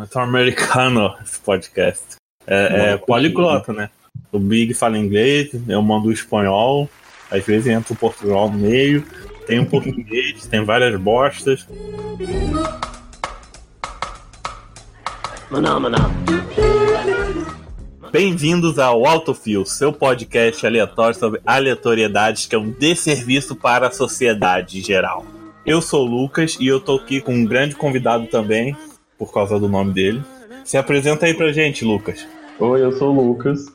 Norte-americano esse podcast. É, é poliglota, né? O Big fala inglês, eu mando o espanhol, às vezes entra o Portugal no meio, tem um português, tem várias bostas. Maná, maná. Bem-vindos ao Autofil, seu podcast aleatório sobre aleatoriedades que é um desserviço para a sociedade em geral. Eu sou o Lucas e eu tô aqui com um grande convidado também, por causa do nome dele. Se apresenta aí pra gente, Lucas. Oi, eu sou o Lucas.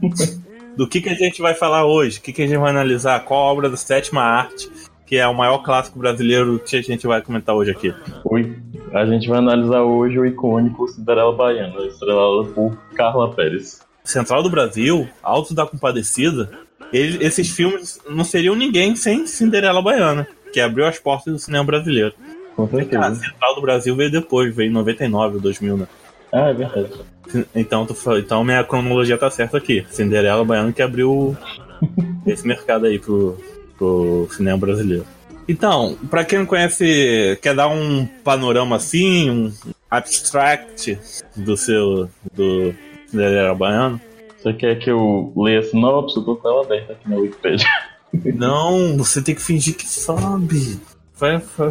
Do que, que a gente vai falar hoje? O que, que a gente vai analisar? Qual a obra da sétima arte, que é o maior clássico brasileiro que a gente vai comentar hoje aqui? Oi, a gente vai analisar hoje o icônico Cinderela Baiana, estrelado por Carla Pérez. Central do Brasil, Alto da Compadecida, ele, esses filmes não seriam ninguém sem Cinderela Baiana, que abriu as portas do cinema brasileiro. Com certeza. A Central do Brasil veio depois, veio em 99, 2000, né? Ah, é verdade. Então, tu, então minha cronologia tá certa aqui. Cinderela Baiana que abriu esse mercado aí pro, pro cinema brasileiro. Então, para quem não conhece, quer dar um panorama assim, um abstract do seu do Cinderela Baiano? Você quer que eu leia a sinopse? Eu tô com ela aberta aqui na Wikipedia. Não, você tem que fingir que sabe. Vai, vai.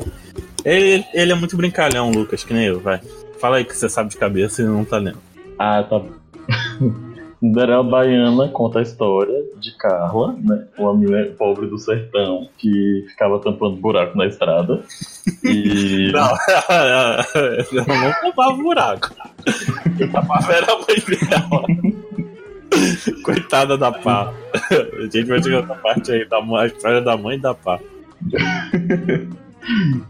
Ele, ele é muito brincalhão, Lucas, que nem eu, vai. Fala aí que você sabe de cabeça e não tá lendo. Ah, tá. Cinderela Baiana conta a história de Carla, né? Uma mulher pobre do sertão que ficava tampando buraco na estrada. E. Não, eu não tampava buraco. Eu tapava era a mãe dela. Coitada da pá. A gente vai chegar nessa parte aí, da a história da mãe da pá.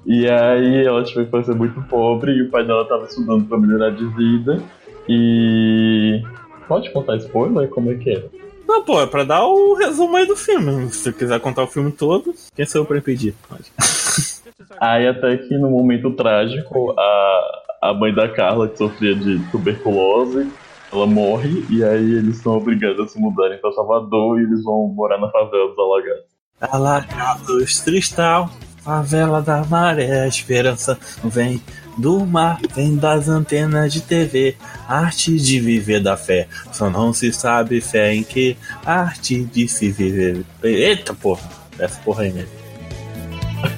E aí ela tipo, foi ser muito pobre e o pai dela tava estudando pra melhorar de vida. E. Pode contar spoiler? Como é que é? Não, pô, é pra dar o resumo aí do filme. Se você quiser contar o filme todo, quem sou eu pra impedir? Pode. Aí até que no momento trágico, a, a mãe da Carla, que sofria de tuberculose, ela morre e aí eles são obrigados a se mudarem pra Salvador e eles vão morar na favela dos Alagados. Alagados, Tristal, favela da maré, a esperança vem do mar, vem das antenas de TV, arte de viver da fé, só não se sabe fé em que, arte de se viver. Eita porra, essa porra aí mesmo.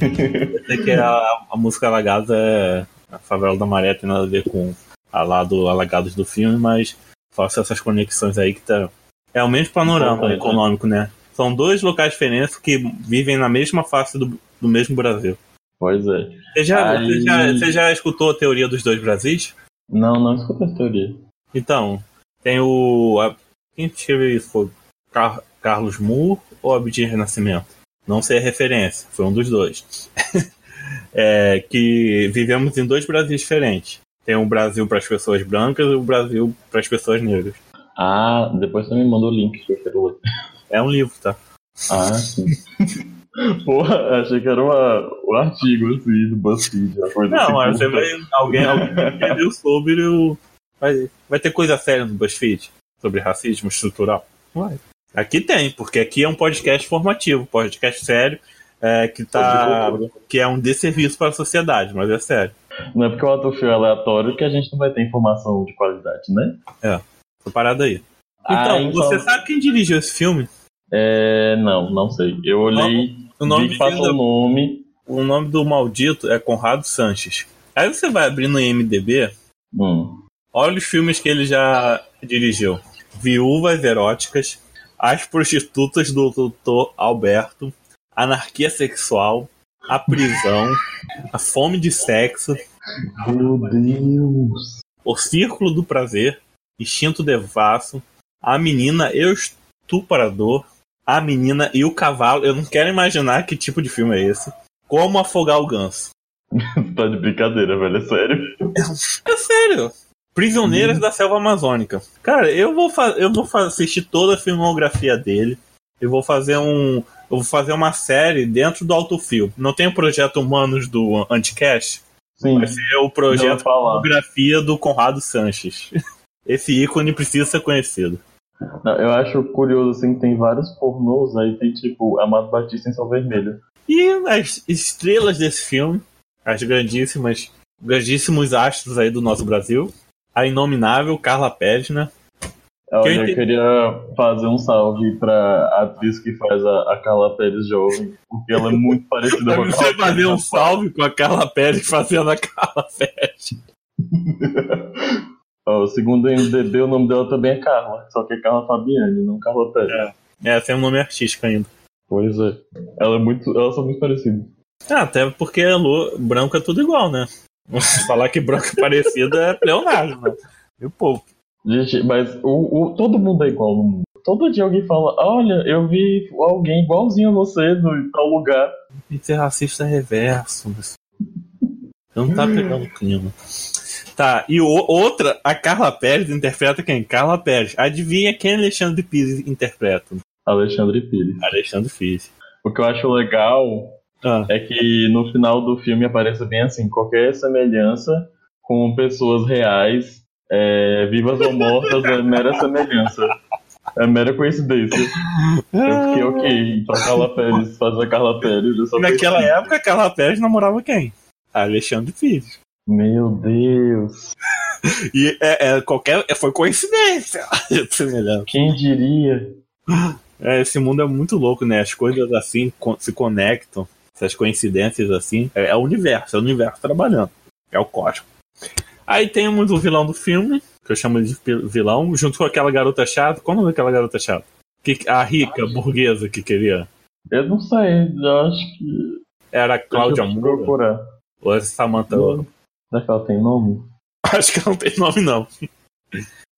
Eu sei que a, a música Alagados é a favela da maré, tem nada a ver com a lá do Alagados do filme, mas faço essas conexões aí que tá. É o mesmo panorama Importante, econômico, né? São dois locais diferentes que vivem na mesma face do, do mesmo Brasil. Pois é. Você já, Aí- você, já, você já escutou a teoria dos dois Brasis? Não, não escuta essa teoria. Então, tem o. A, quem escreveu isso? Foi Car- Carlos Moore ou Abdias Renascimento? Não sei a referência, foi um dos dois. É, que vivemos em dois Brasis diferentes. Tem um Brasil para as pessoas brancas e o Brasil para as pessoas negras. Ah, depois você me mandou o link que eu quero ler. É um livro, tá? Ah, sim. Porra, achei que era uma, um artigo assim do BuzzFeed. Não, assim, mas você curta. vai. Alguém, alguém entendeu sobre o. Vai, vai ter coisa séria no BuzzFeed sobre racismo estrutural? Vai. Aqui tem, porque aqui é um podcast formativo, podcast sério, é, que, tá, que é um desserviço para a sociedade, mas é sério. Não é porque o autofil é aleatório que a gente não vai ter informação de qualidade, né? Essa parada aí. Ah, Então, então- você sabe quem dirigiu esse filme? É. Não, não sei. Eu olhei, O nome, o nome. o nome do maldito é Conrado Sanches. Aí você vai abrir no IMDB, Hum. Olha os filmes que ele já dirigiu: Viúvas Eróticas, As Prostitutas do Doutor Alberto, Anarquia Sexual, A Prisão, A Fome de Sexo, Meu Deus. O Círculo do Prazer, Instinto Devasso, A Menina e o Estuprador, A Menina e o Cavalo. Eu não quero imaginar que tipo de filme é esse. Como Afogar o Ganso. tá de brincadeira, velho. É sério. É sério. Prisioneiras da Selva Amazônica. Cara, eu vou, eu vou assistir toda a filmografia dele. Eu vou fazer um. Eu vou fazer uma série dentro do Autofil. Não tem o projeto Humanos do Anticast? Sim. Vai ser o projeto. Filmografia do Conrado Sanches. Esse ícone precisa ser conhecido. Não, eu acho curioso assim que tem vários pornôs, aí tem tipo Amado Batista em São Vermelho. E as estrelas desse filme, as grandíssimas, grandíssimos astros aí do nosso Brasil. a inominável Carla Pérez, né? Olha, eu, eu queria fazer um salve pra atriz que faz a, a Carla Pérez jovem, porque ela é muito parecida com a Carla Você fazer um salve com a Carla Pérez fazendo a Carla Pérez. oh, segundo o MDB, o nome dela também é Carla, só que é Carla Fabiane, não Carla Pérez. É, é tem um nome artístico ainda. Pois é. Ela é muito. Elas são muito parecidas. Ah, até porque é branco é tudo igual, né? Falar que branco é parecido é Leonardo, né? E o povo. Gente, mas o, o, todo mundo é igual no mundo. Todo dia alguém fala: Olha, eu vi alguém igualzinho a você no tal lugar. E ser racista é reverso. Mas... Não tá pegando clima. Tá, e o, outra, a Carla Pérez interpreta quem? Carla Pérez. Adivinha quem Alexandre Pires interpreta? Alexandre Pires. Alexandre Pires. O que eu acho legal ah. é que no final do filme aparece bem assim: qualquer semelhança com pessoas reais é, vivas ou mortas é mera semelhança. É mera coincidência. Eu fiquei ok. Então Carla Pérez faz a Carla Pérez. Naquela época, Carla Pérez namorava quem? Alexandre Pires. Meu Deus. e é, é, qualquer. Foi coincidência. Quem diria? É, esse mundo é muito louco, né? As coisas assim se conectam. Essas coincidências assim. É, é o universo, é o universo trabalhando. É o código. Aí temos o vilão do filme, que eu chamo de vilão, junto com aquela garota chata. Qual o nome daquela garota chata? Que, a rica, burguesa que queria. Eu não sei, eu acho que. Era a Cláudia Moura? Ou é Samantha? Será que ela tem nome? Acho que ela não tem nome, não.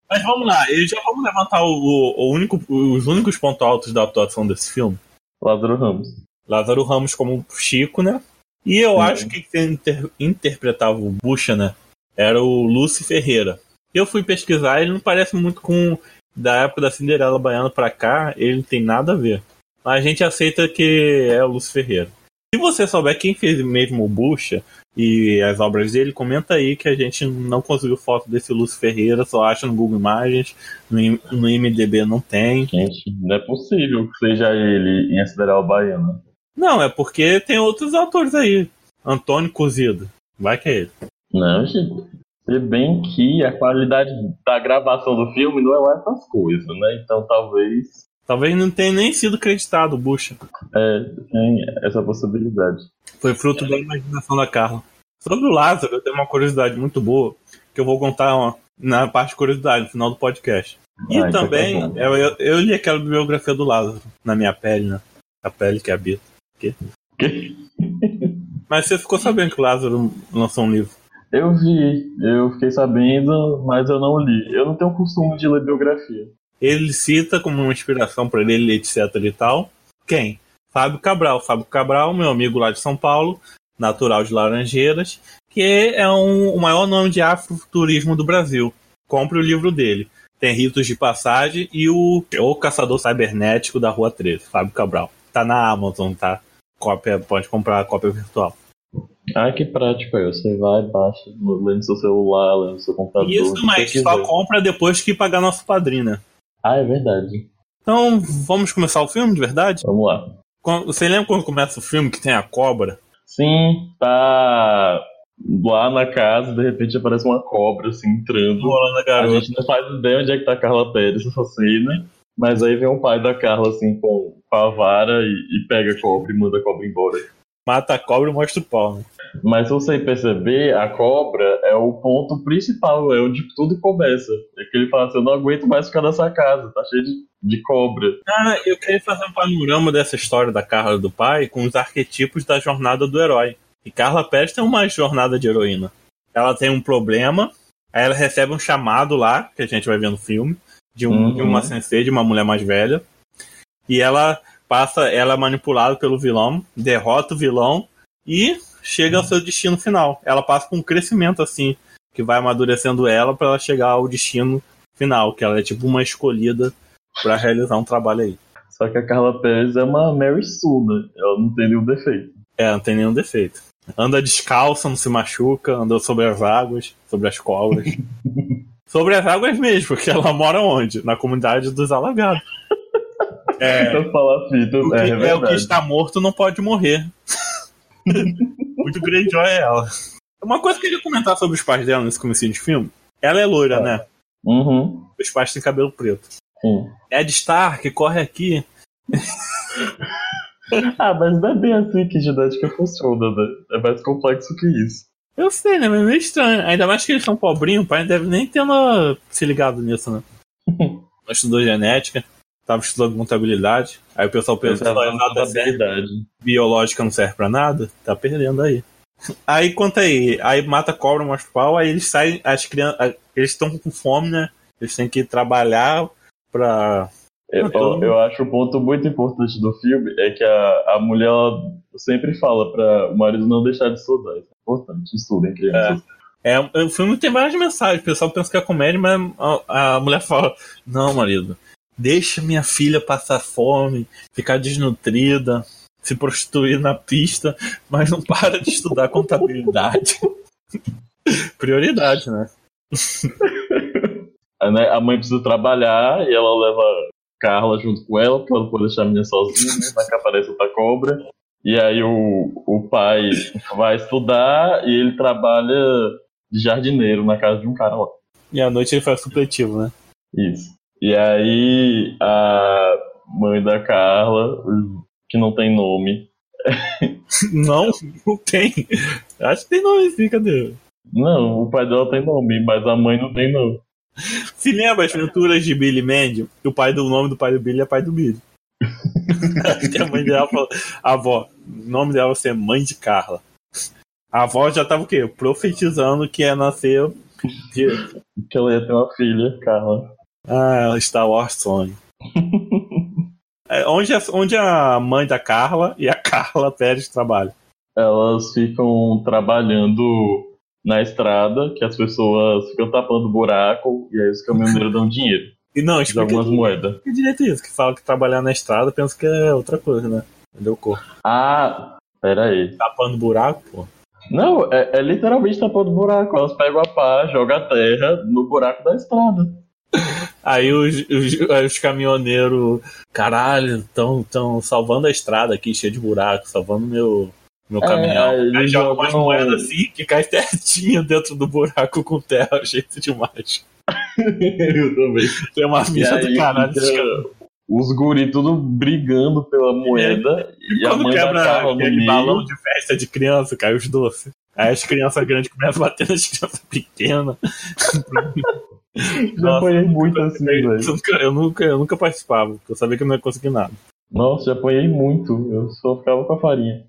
Mas vamos lá, já vamos levantar o, o, único, os únicos pontos altos da atuação desse filme. Lázaro Ramos. Lázaro Ramos como Chico, né? E eu Sim. acho que quem inter, interpretava o Bucha, né? era o Lúcio Ferreira. Eu fui pesquisar, ele não parece muito com da época da Cinderela Baiana pra cá, ele não tem nada a ver. Mas a gente aceita que é o Lúcio Ferreira. Se você souber quem fez mesmo o Bucha e as obras dele, comenta aí que a gente não conseguiu foto desse Lúcio Ferreira, só acha no Google Imagens, no, no IMDB não tem. Gente, não é possível que seja ele em a Cinderela Baiana. Não, é porque tem outros autores aí. Antônio Cozido. Vai que é ele. Não, gente. Se bem que a qualidade da gravação do filme não é lá essas coisas, né? Então talvez. Talvez não tenha nem sido creditado o Bucha. É, tem essa possibilidade. Foi fruto da imaginação da Carla. Sobre o Lázaro, eu tenho uma curiosidade muito boa, que eu vou contar na parte de curiosidade, no final do podcast. E ah, então tá também, tá eu, eu, eu, li aquela biografia do Lázaro, na minha pele, né? A pele que habita. Que? Mas você ficou sabendo que o Lázaro lançou um livro. Eu vi, eu fiquei sabendo, mas eu não li. Eu não tenho costume de ler biografia. Ele cita como uma inspiração para ele, etc e tal. Quem? Fábio Cabral. Fábio Cabral, meu amigo lá de São Paulo, natural de Laranjeiras, que é um, o maior nome de afrofuturismo do Brasil. Compre o livro dele. Tem Ritos de Passagem e o, o Caçador Cybernético da Rua 13, Fábio Cabral. Tá na Amazon, tá? Cópia, pode comprar a cópia virtual. Ah, que prático aí. Você vai, baixa, lê no seu celular, lê no seu computador. Isso, mas só compra depois que pagar nosso padrinho, né? Ah, é verdade. Então, vamos começar o filme de verdade? Vamos lá. Você lembra quando começa o filme que tem a cobra? Sim, tá lá na casa, de repente aparece uma cobra assim entrando. a gente não faz ideia onde é que tá a Carla Pérez nessa cena. Mas aí vem o pai da Carla assim com, com a vara e, e pega a cobra e manda a cobra embora mata a cobra e mostra o pau. Né? Mas se você perceber, a cobra é o ponto principal, é onde tudo começa. É que ele fala assim, eu não aguento mais ficar nessa casa, tá cheio de, de cobra. Ah, eu queria fazer um panorama dessa história da Carla do pai com os arquetipos da jornada do herói. E Carla Pérez tem uma jornada de heroína. Ela tem um problema, aí ela recebe um chamado lá, que a gente vai ver no filme, de, um, uhum. de uma sensei, de uma mulher mais velha. E ela passa, ela é manipulada pelo vilão, derrota o vilão e chega ao seu destino final. Ela passa por um crescimento assim, que vai amadurecendo ela para ela chegar ao destino final, que ela é tipo uma escolhida para realizar um trabalho aí. Só que a Carla Pérez é uma Mary Sue, né? Ela não tem nenhum defeito. É, não tem nenhum defeito. Anda descalça, não se machuca, anda sobre as águas, sobre as cobras. sobre as águas mesmo, porque ela mora onde? Na comunidade dos alagados. É, eu falo fita, o que, é, é, o que está morto não pode morrer. Muito grande é ela. Uma coisa que eu queria comentar sobre os pais dela nesse começo de filme. Ela é loira, Ah. né? Uhum. Os pais têm cabelo preto. Sim. Ed Stark corre aqui. Ah, mas não é bem assim que genética funciona, né? É mais complexo que isso. Eu sei, né? Mas é meio estranho. Ainda mais que eles são pobrinhos, o pai não deve nem ter se ligado nisso, né? Não estudou genética, tava estudando contabilidade. Aí o pessoal pensa que nada serve, habilidade. biológica não serve pra nada. Tá perdendo aí. Aí conta aí, aí mata cobra, o pau, aí eles saem, as crianças, eles estão com fome, né? Eles têm que trabalhar pra. Eu, então- eu acho um ponto muito importante do filme é que a, a mulher sempre fala para o marido não deixar de estudar. Isso é importante, estudem, crianças. É, o filme tem várias mensagens. O pessoal pensa que é comédia, mas a, a mulher fala: Não, marido, deixa minha filha passar fome, ficar desnutrida, se prostituir na pista, mas não para de estudar contabilidade. Prioridade, né? A, mãe precisa trabalhar e ela leva Carla junto com ela, porque ela não pode deixar a menina sozinha, né? Vai que aparece outra cobra. E aí o, o pai vai estudar e ele trabalha de jardineiro na casa de um cara lá. E à noite ele faz supletivo, né? Isso. E aí a mãe da Carla, que não tem nome. Não, não tem. Acho que tem nome sim, cadê? Não, o pai dela tem nome, mas a mãe não tem nome. Se lembra as aventuras de Billy Mandy? O pai do o nome do pai do Billy é pai do Billy. que a mãe dela falou, a avó, o nome dela vai ser mãe de Carla. A avó já tava o quê? Profetizando que ia nascer de Que ela ia ter uma filha, Carla. Ah, Star Wars Sony. É, onde, a, onde a mãe da Carla e a Carla Pérez trabalham? Elas ficam trabalhando na estrada, que as pessoas ficam tapando buraco e aí os caminhoneiros dão dinheiro. E não, explica algumas moedas. que direito é isso, que fala que trabalhar na estrada pensa que é outra coisa, né? Entendeu, cor? Ah, pera aí. Tapando buraco, pô. Não, é, é literalmente tapando buraco. Elas pegam a pá, jogam a terra no buraco da estrada. Aí os, os, aí os caminhoneiros, caralho, estão tão salvando a estrada aqui, cheia de buraco, salvando meu, meu É, caminhão. aí joga umas moedas assim que cai certinho dentro do buraco com terra, jeito demais. Eu também. Tem uma E ficha do caralho. fica caras. os guri tudo brigando pela moeda e a Quando mãe da quebra aquele meio. balão de festa de criança, cai os doces. Aí as crianças grandes começam a bater nas crianças pequenas. Já apanhei muito assim, velho. Eu nunca, eu, nunca, participava, porque eu sabia que eu não ia conseguir nada. Nossa, já apanhei muito. Eu só ficava com a farinha.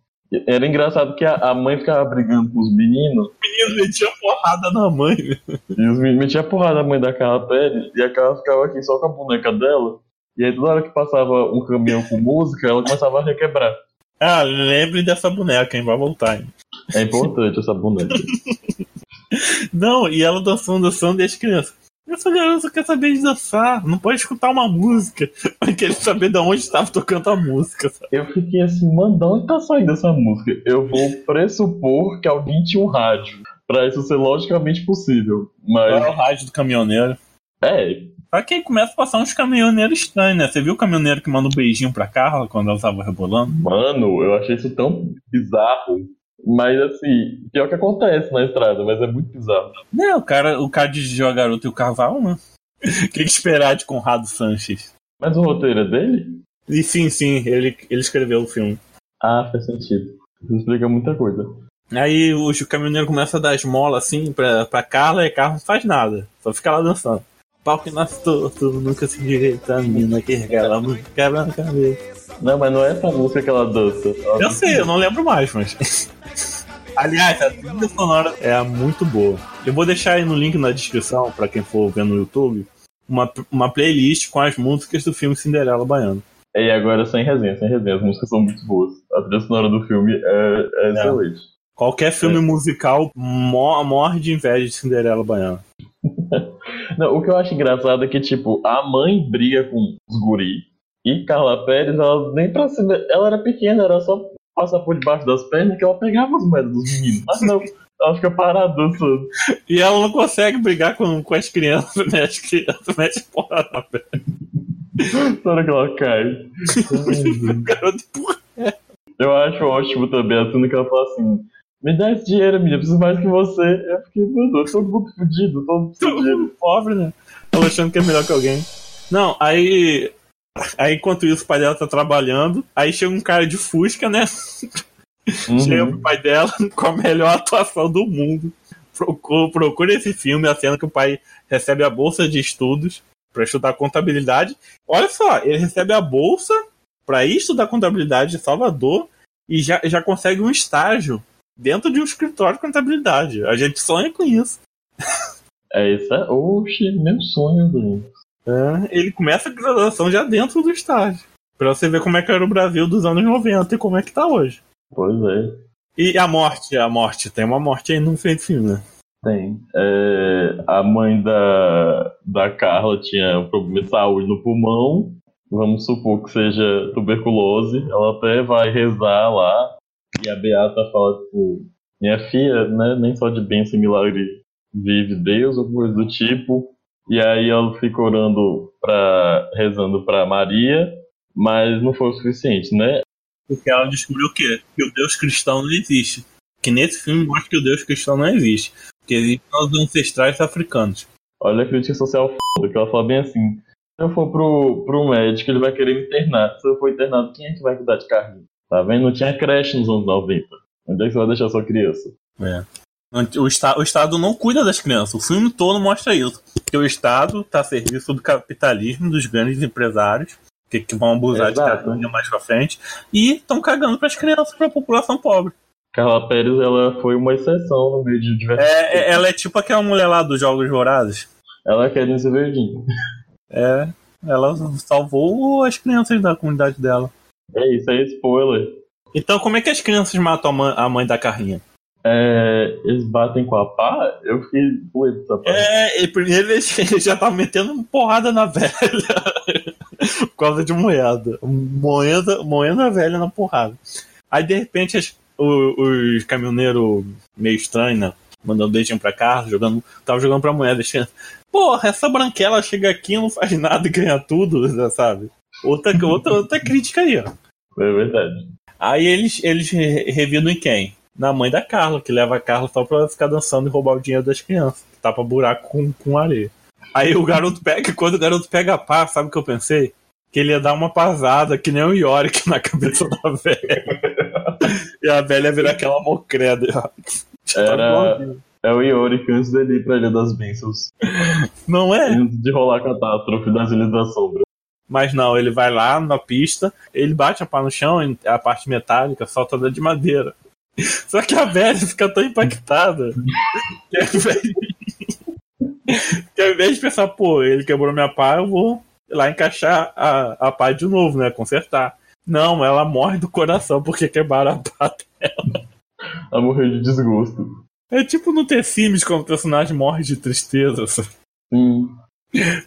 Era engraçado que a mãe ficava brigando com os meninos O menino metia porrada na mãe. e os meninos metiam porrada na mãe da Carla Pérez e a Carla ficava aqui só com a boneca dela. E aí toda hora que passava um caminhão com música, ela começava a requebrar. Ah, lembre dessa boneca, hein? Vai voltar, hein? É importante essa boneca. Não, e ela dançando, dançando, e as crianças. Essa garota quer saber de dançar, não pode escutar uma música. Mas quer saber de onde estava tocando a música. Sabe? Eu fiquei assim, mano, de onde tá saindo essa música? Eu vou pressupor que alguém tinha um rádio. Pra isso ser logicamente possível. Qual é Mas, o rádio do caminhoneiro? é, Só que aí começa a passar uns caminhoneiros estranhos, né? Você viu o caminhoneiro que manda um beijinho pra Carla quando ela tava rebolando? Mano, eu achei isso tão bizarro. Mas assim, pior que acontece na estrada, mas é muito bizarro. Não, o cara, o cara de a garota e o cavalo, né? O que, esperar de Conrado Sanches? Mas o roteiro é dele? E sim, sim, ele, ele escreveu o filme. Ah, faz sentido. Isso explica muita coisa. Aí o caminhoneiro começa a dar esmola assim pra, pra Carla e a Carla não faz nada. Só fica lá dançando. Pau que nasce torto, nunca se direita, a menina que regala muito, quebra na cabeça. Não, mas não é essa música que ela dança. Ela Eu sei, eu não lembro mais, mas. Aliás, a trilha sonora é muito boa. Eu vou deixar aí no link na descrição, pra quem for ver no YouTube, uma, uma playlist com as músicas do filme Cinderela Baiano. E agora sem resenha, sem resenha. As músicas são muito boas. A trilha sonora do filme é, é excelente. Qualquer filme musical mo- morre de inveja de Cinderela Baiana. Não, o que eu acho engraçado é que, tipo, a mãe briga com os guri e Carla Pérez, ela nem pra cima. Ela era pequena, era só passar por debaixo das pernas que ela pegava as moedas dos meninos. Mas não, ela fica parada dançando. E ela não consegue brigar com, com as crianças, né? As crianças metem porra na perna. Toda que ela cai. Garoto empurra. Eu acho ótimo também a cena que ela fala assim: Me dá esse dinheiro, menina, eu preciso mais que você. Eu fiquei, mano, todo mundo fudido, todo mundo fudido. Pobre, né? Ela achando que é melhor que alguém. Não, aí. Aí enquanto isso o pai dela tá trabalhando, aí chega um cara de Fusca, né? Uhum. Chega pro pai dela com a melhor atuação do mundo. Procura, procura esse filme, a cena que o pai recebe a bolsa de estudos para estudar contabilidade. Olha só, ele recebe a bolsa para ir estudar contabilidade em Salvador e já, já consegue um estágio dentro de um escritório de contabilidade. A gente sonha com isso. É isso, é. Oxe, meu sonho. É, ele começa a graduação já dentro do estágio. Pra você ver como é que era o Brasil dos anos 90 e como é que tá hoje. Pois é. E a morte, a morte, tem uma morte aí no fim do filme, né? Tem. É, a mãe da, da Carla tinha um problema de saúde no pulmão. Vamos supor que seja tuberculose. Ela até vai rezar lá. E a Beata fala, tipo, minha filha, né, nem só de bênção e milagre vive Deus, ou coisa do tipo. E aí ela fica orando, pra, rezando pra Maria, mas não foi o suficiente, né? Porque ela descobriu o quê? Que o Deus cristão não existe. Que nesse filme mostra que o Deus cristão não existe. Que existem os ancestrais africanos. Olha a crítica social foda, que ela fala bem assim. Se eu for pro, pro médico, ele vai querer me internar. Se eu for internado, quem é que vai cuidar de carrinho? Tá vendo? Não tinha creche nos anos 90. Onde é que você vai deixar sua criança? É. O, esta, o Estado não cuida das crianças. O filme todo mostra isso. Que o Estado está a serviço do capitalismo, dos grandes empresários, que, que vão abusar de Exato. carrinho mais pra frente, e estão cagando para as crianças, para a população pobre. Carla Pérez, ela foi uma exceção no meio de diversos. É, é- ela é tipo aquela mulher lá dos Jogos Vorazes. Ela quer ser verdinha. É, ela salvou as crianças da comunidade dela. É isso, é spoiler. Então, como é que as crianças matam a mãe, a mãe da carrinha? É, eles batem com a pá? Eu fiquei doido dessa parte. É, e primeiro ele ele já tá metendo porrada na velha. Por causa de moeda. Moeda, moeda velha na porrada. Aí de repente as- o- os caminhoneiros meio estranhos, né? Mandando beijinho pra casa, jogando. Tava jogando pra moeda. Porra, essa branquela chega aqui não faz nada e ganha tudo, já sabe? Outra, outra, outra crítica aí, ó. É verdade. Aí eles, eles re- revidam em quem? Na mãe da Carla, que leva a Carla só pra ficar dançando e roubar o dinheiro das crianças. Que tapa buraco com, com areia. Aí o garoto pega, quando o garoto pega a pá, sabe o que eu pensei? Que ele ia dar uma pasada, que nem o Yorick na cabeça da velha. e a velha vira aquela mocreda. Tá Era- É o Yorick antes dele ir pra Ilha das Bênçãos. Não é? Antes de rolar a catástrofe das Ilhas da Sombra. Mas não, ele vai lá na pista, ele bate a pá no chão, a parte metálica solta da de madeira. Só que a velha fica tão impactada que ao invés, que ao invés de pensar, pô, ele quebrou minha pá, eu vou lá encaixar a, a pá de novo, né? Consertar. Não, ela morre do coração porque quebraram a pá. Ela morreu de desgosto. É tipo no The Sims, quando o personagem morre de tristeza. Sim.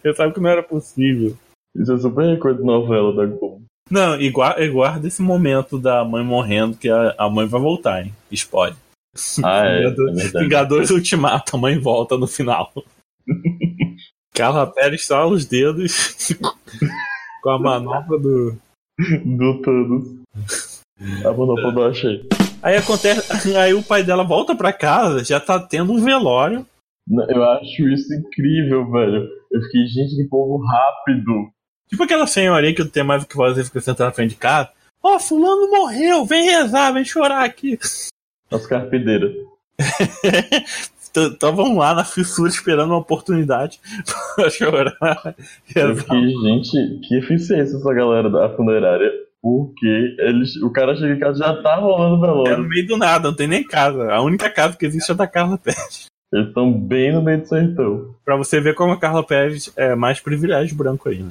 Eu sabe que não era possível. Isso é super coisa de novela da Globo. Não, e gua- e guarda esse momento da mãe morrendo, que a, a mãe vai voltar, hein? Spoiler. Ah, é. é Vingadores. Vingadores Ultimato, a mãe volta no final. Carla Pérez só os dedos com a manopla do. Do Thanos. A monopla do achei. Aí acontece. Aí o pai dela volta pra casa, já tá tendo um velório. Eu acho isso incrível, velho. Eu fiquei, gente, que povo rápido. Tipo aquela senhorinha que não tem mais o que fazer, fica sentada na frente de casa. Ó, fulano morreu, vem rezar, vem chorar aqui. As carpideiras. Então então vamos lá na fissura esperando uma oportunidade pra chorar. Rezar. fiquei, gente, que eficiência essa galera da funerária. Porque eles, o cara chega em casa já tá rolando É no velório. meio do nada, não tem nem casa. A única casa que existe é da Carla Pérez. Eles estão bem no meio do sertão. Pra você ver como a Carla Pérez é mais privilégio branco aí, né?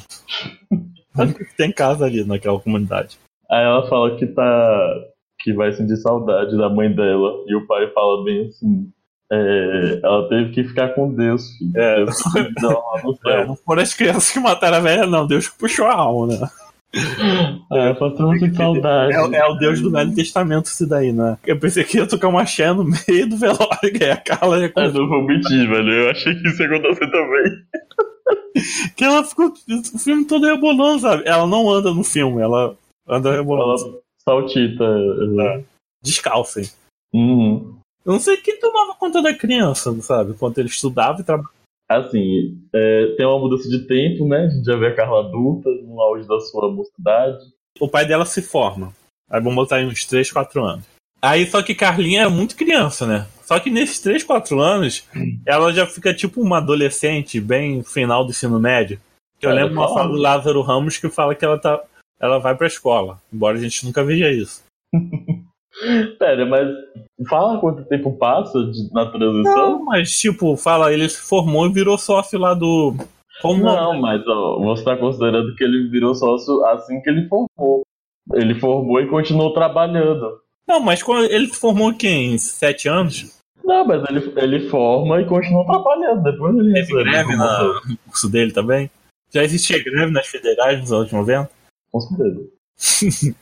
Tem casa ali naquela comunidade. Aí ela fala que tá. que vai sentir saudade da mãe dela. E o pai fala bem assim. é, ela teve que ficar com Deus, filho. É. Deus no É, céu. não foram as crianças que mataram a velha, não. Deus que puxou a alma, né? Fala, tô com saudade. É, é o Deus do Velho Testamento isso daí, né? Eu pensei que ia tocar uma axé no meio do velório, e aí a Carla ia Eu não vou mentir, velho. Eu achei que isso ia acontecer também. Que ela ficou o filme todo rebolando, sabe? Ela não anda no filme, ela anda rebolando. Ela saltita. ela- Descalça, hein? Uhum. Eu não sei quem tomava conta da criança, sabe? Enquanto ele estudava e trabalhava. Assim, é, tem uma mudança de tempo, né? A gente já vê a Carla adulta, no auge da sua mocidade. O pai dela se forma. Aí vamos botar aí uns 3, 4 anos. Aí só que Carlinha era muito criança, né? Só que nesses 3, 4 anos, ela já fica tipo uma adolescente, bem final do ensino médio. Que eu É, lembro uma fala do Lázaro Ramos que fala que ela tá. Ela vai pra escola, embora a gente nunca veja isso. Pera, mas fala quanto tempo passa de- na transição? Não, mas tipo, fala, ele se formou e virou sócio lá do. Como Não, mas ó, você tá considerando que ele virou sócio assim que ele formou. Ele formou e continuou trabalhando. Não, mas quando ele se formou aqui em sete anos, Não, mas ele, ele forma e continua trabalhando. Depois ele teve greve na- no curso dele também. Já existia greve nas federais nos anos 90? Com certeza.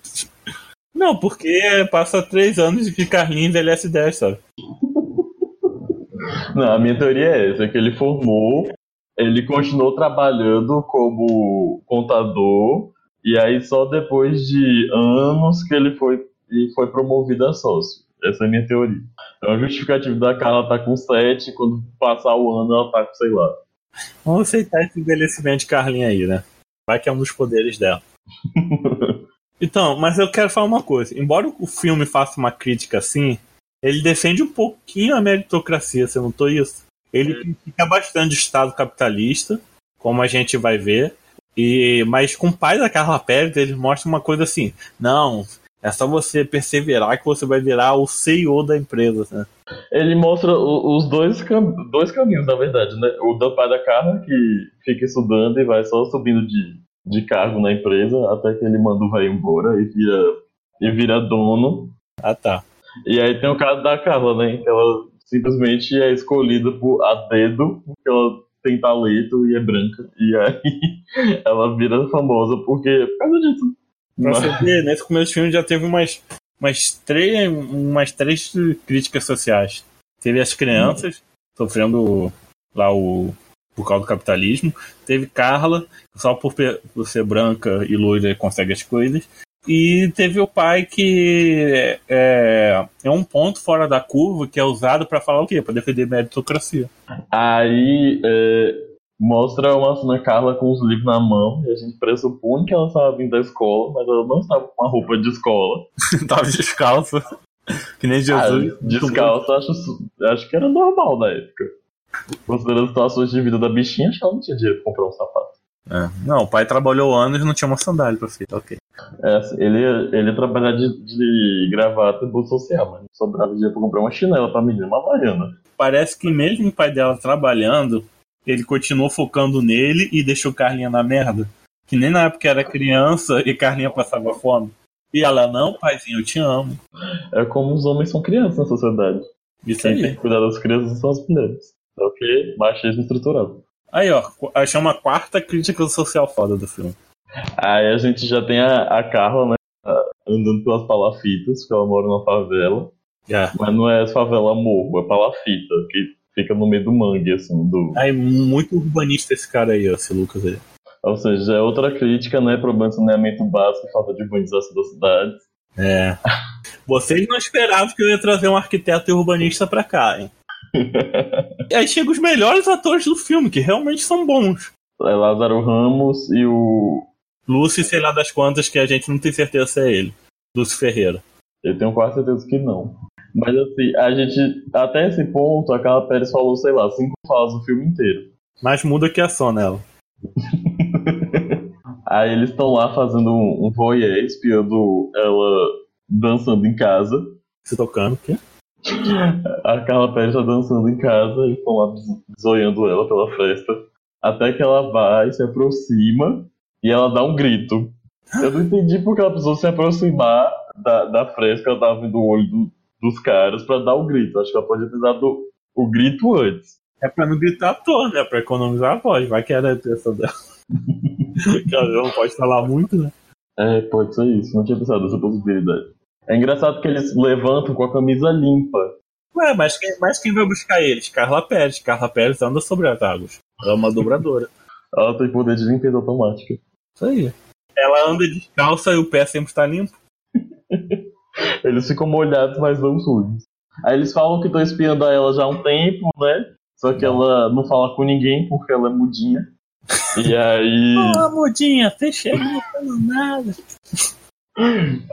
Não, porque passa três anos e que Carlinhos envelhece 10, sabe? Não, a minha teoria é essa, que ele formou, ele continuou trabalhando como contador, e aí só depois de anos que ele foi, e foi promovido a sócio. Essa é a minha teoria. Então a justificativa da Carla tá com 7, quando passar o ano ela tá com, sei lá. Vamos aceitar esse envelhecimento de Carlinha aí, né? Vai que é um dos poderes dela. Então, mas eu quero falar uma coisa. Embora o filme faça uma crítica assim, ele defende um pouquinho a meritocracia, você notou isso? Ele critica bastante o Estado capitalista, como a gente vai ver. E, mas com o pai da Carla Pérez, ele mostra uma coisa assim: não, é só você perseverar que você vai virar o CEO da empresa. Né? Ele mostra os dois, cam- dois caminhos, na verdade, né? O do pai da Carla, que fica estudando e vai só subindo de, de cargo na empresa, até que ele manda o velho embora e vira, e vira dono. Ah, tá. E aí tem o caso da Carla, né? Que ela simplesmente é escolhida por a dedo, porque ela tem talento e é branca. E aí ela vira famosa porque por causa disso. Pra Mas- você ver, nesse começo do filme já teve umas, umas, três, umas três críticas sociais. Teve as crianças sofrendo lá o. por causa do capitalismo. Teve Carla, só por, por ser branca e loira consegue as coisas. E teve o pai que é, é um ponto fora da curva que é usado pra falar o quê? Pra defender meritocracia. Aí é, mostra uma cena Carla com os livros na mão, e a gente pressupõe que ela estava vindo da escola, mas ela não estava com uma roupa de escola. Tava descalça. Que nem Ah, Jesus. descalço, acho, su- acho que era normal na época. Considerando as situações de vida da bichinha, acho que ela não tinha dinheiro pra comprar um sapato. É. Não, o pai trabalhou anos e não tinha uma sandália pra filho. Ok. É, assim, ele, ia- ele ia trabalhar de, de gravata e bolsa social, mas não sobrava dinheiro pra comprar uma chinela pra menina, uma havaiana. parece que mesmo o pai dela trabalhando, ele continuou focando nele e deixou Carlinha na merda. Que nem na época era criança e Carlinha passava fome. E ela, não, paizinho, eu te amo. É como os homens são crianças na sociedade. Isso Quem tem aí. que cuidar das crianças são as mulheres. É o que? Machismo estrutural. Aí, ó, achei uma quarta crítica social foda do filme. Aí a gente já tem a, a Carla, né? Andando pelas palafitas, porque ela mora numa favela. Já. Mas não é favela morro, é palafita, que fica no meio do mangue, assim, do. Aí, muito urbanista esse cara aí, ó, esse Lucas aí. Ou seja, é outra crítica, né? Problema de saneamento básico e falta de urbanização das cidades. É. Vocês não esperavam que eu ia trazer um arquiteto e urbanista pra cá, hein? Aí chegam os melhores atores do filme, que realmente são bons. É Lázaro Ramos e o. Lúcio, sei lá das quantas, que a gente não tem certeza se é ele. Lúcio Ferreira. Eu tenho quase certeza que não. Mas assim, a gente. Até esse ponto, a Carla Pérez falou, sei lá, cinco falas do filme inteiro. Mas muda que a som nela. Aí eles estão lá fazendo um, um voyeur, espiando ela dançando em casa. Se tocando, o quê? A Carla Pérez tá dançando em casa e estão lá bisoiando ela pela festa. Até que ela vai, se aproxima e ela dá um grito. Eu não entendi porque ela precisou se aproximar da, da fresca, ela tava vendo o olho do- dos caras pra dar o grito. Acho que ela podia ter dado o grito antes. É pra não gritar à toa, né? Pra economizar a voz. Vai que era a intenção dela. que ela não pode falar muito, né? É, pode ser isso. Não tinha pensado nessa possibilidade. É engraçado que eles levantam com a camisa limpa. Ué, mas quem, mas quem vai buscar eles? Carla Pérez. Carla Pérez anda sobre as águas. Ela é uma dobradora. Ela tem poder de limpeza automática. Isso aí. Ela anda descalça e o pé sempre está limpo. Eles ficam molhados, mas não sujos. Aí eles falam que estão espiando ela já há um tempo, né? Só que ela não fala com ninguém porque ela é mudinha. E aí. Ô, mudinha, fechei, não falo nada.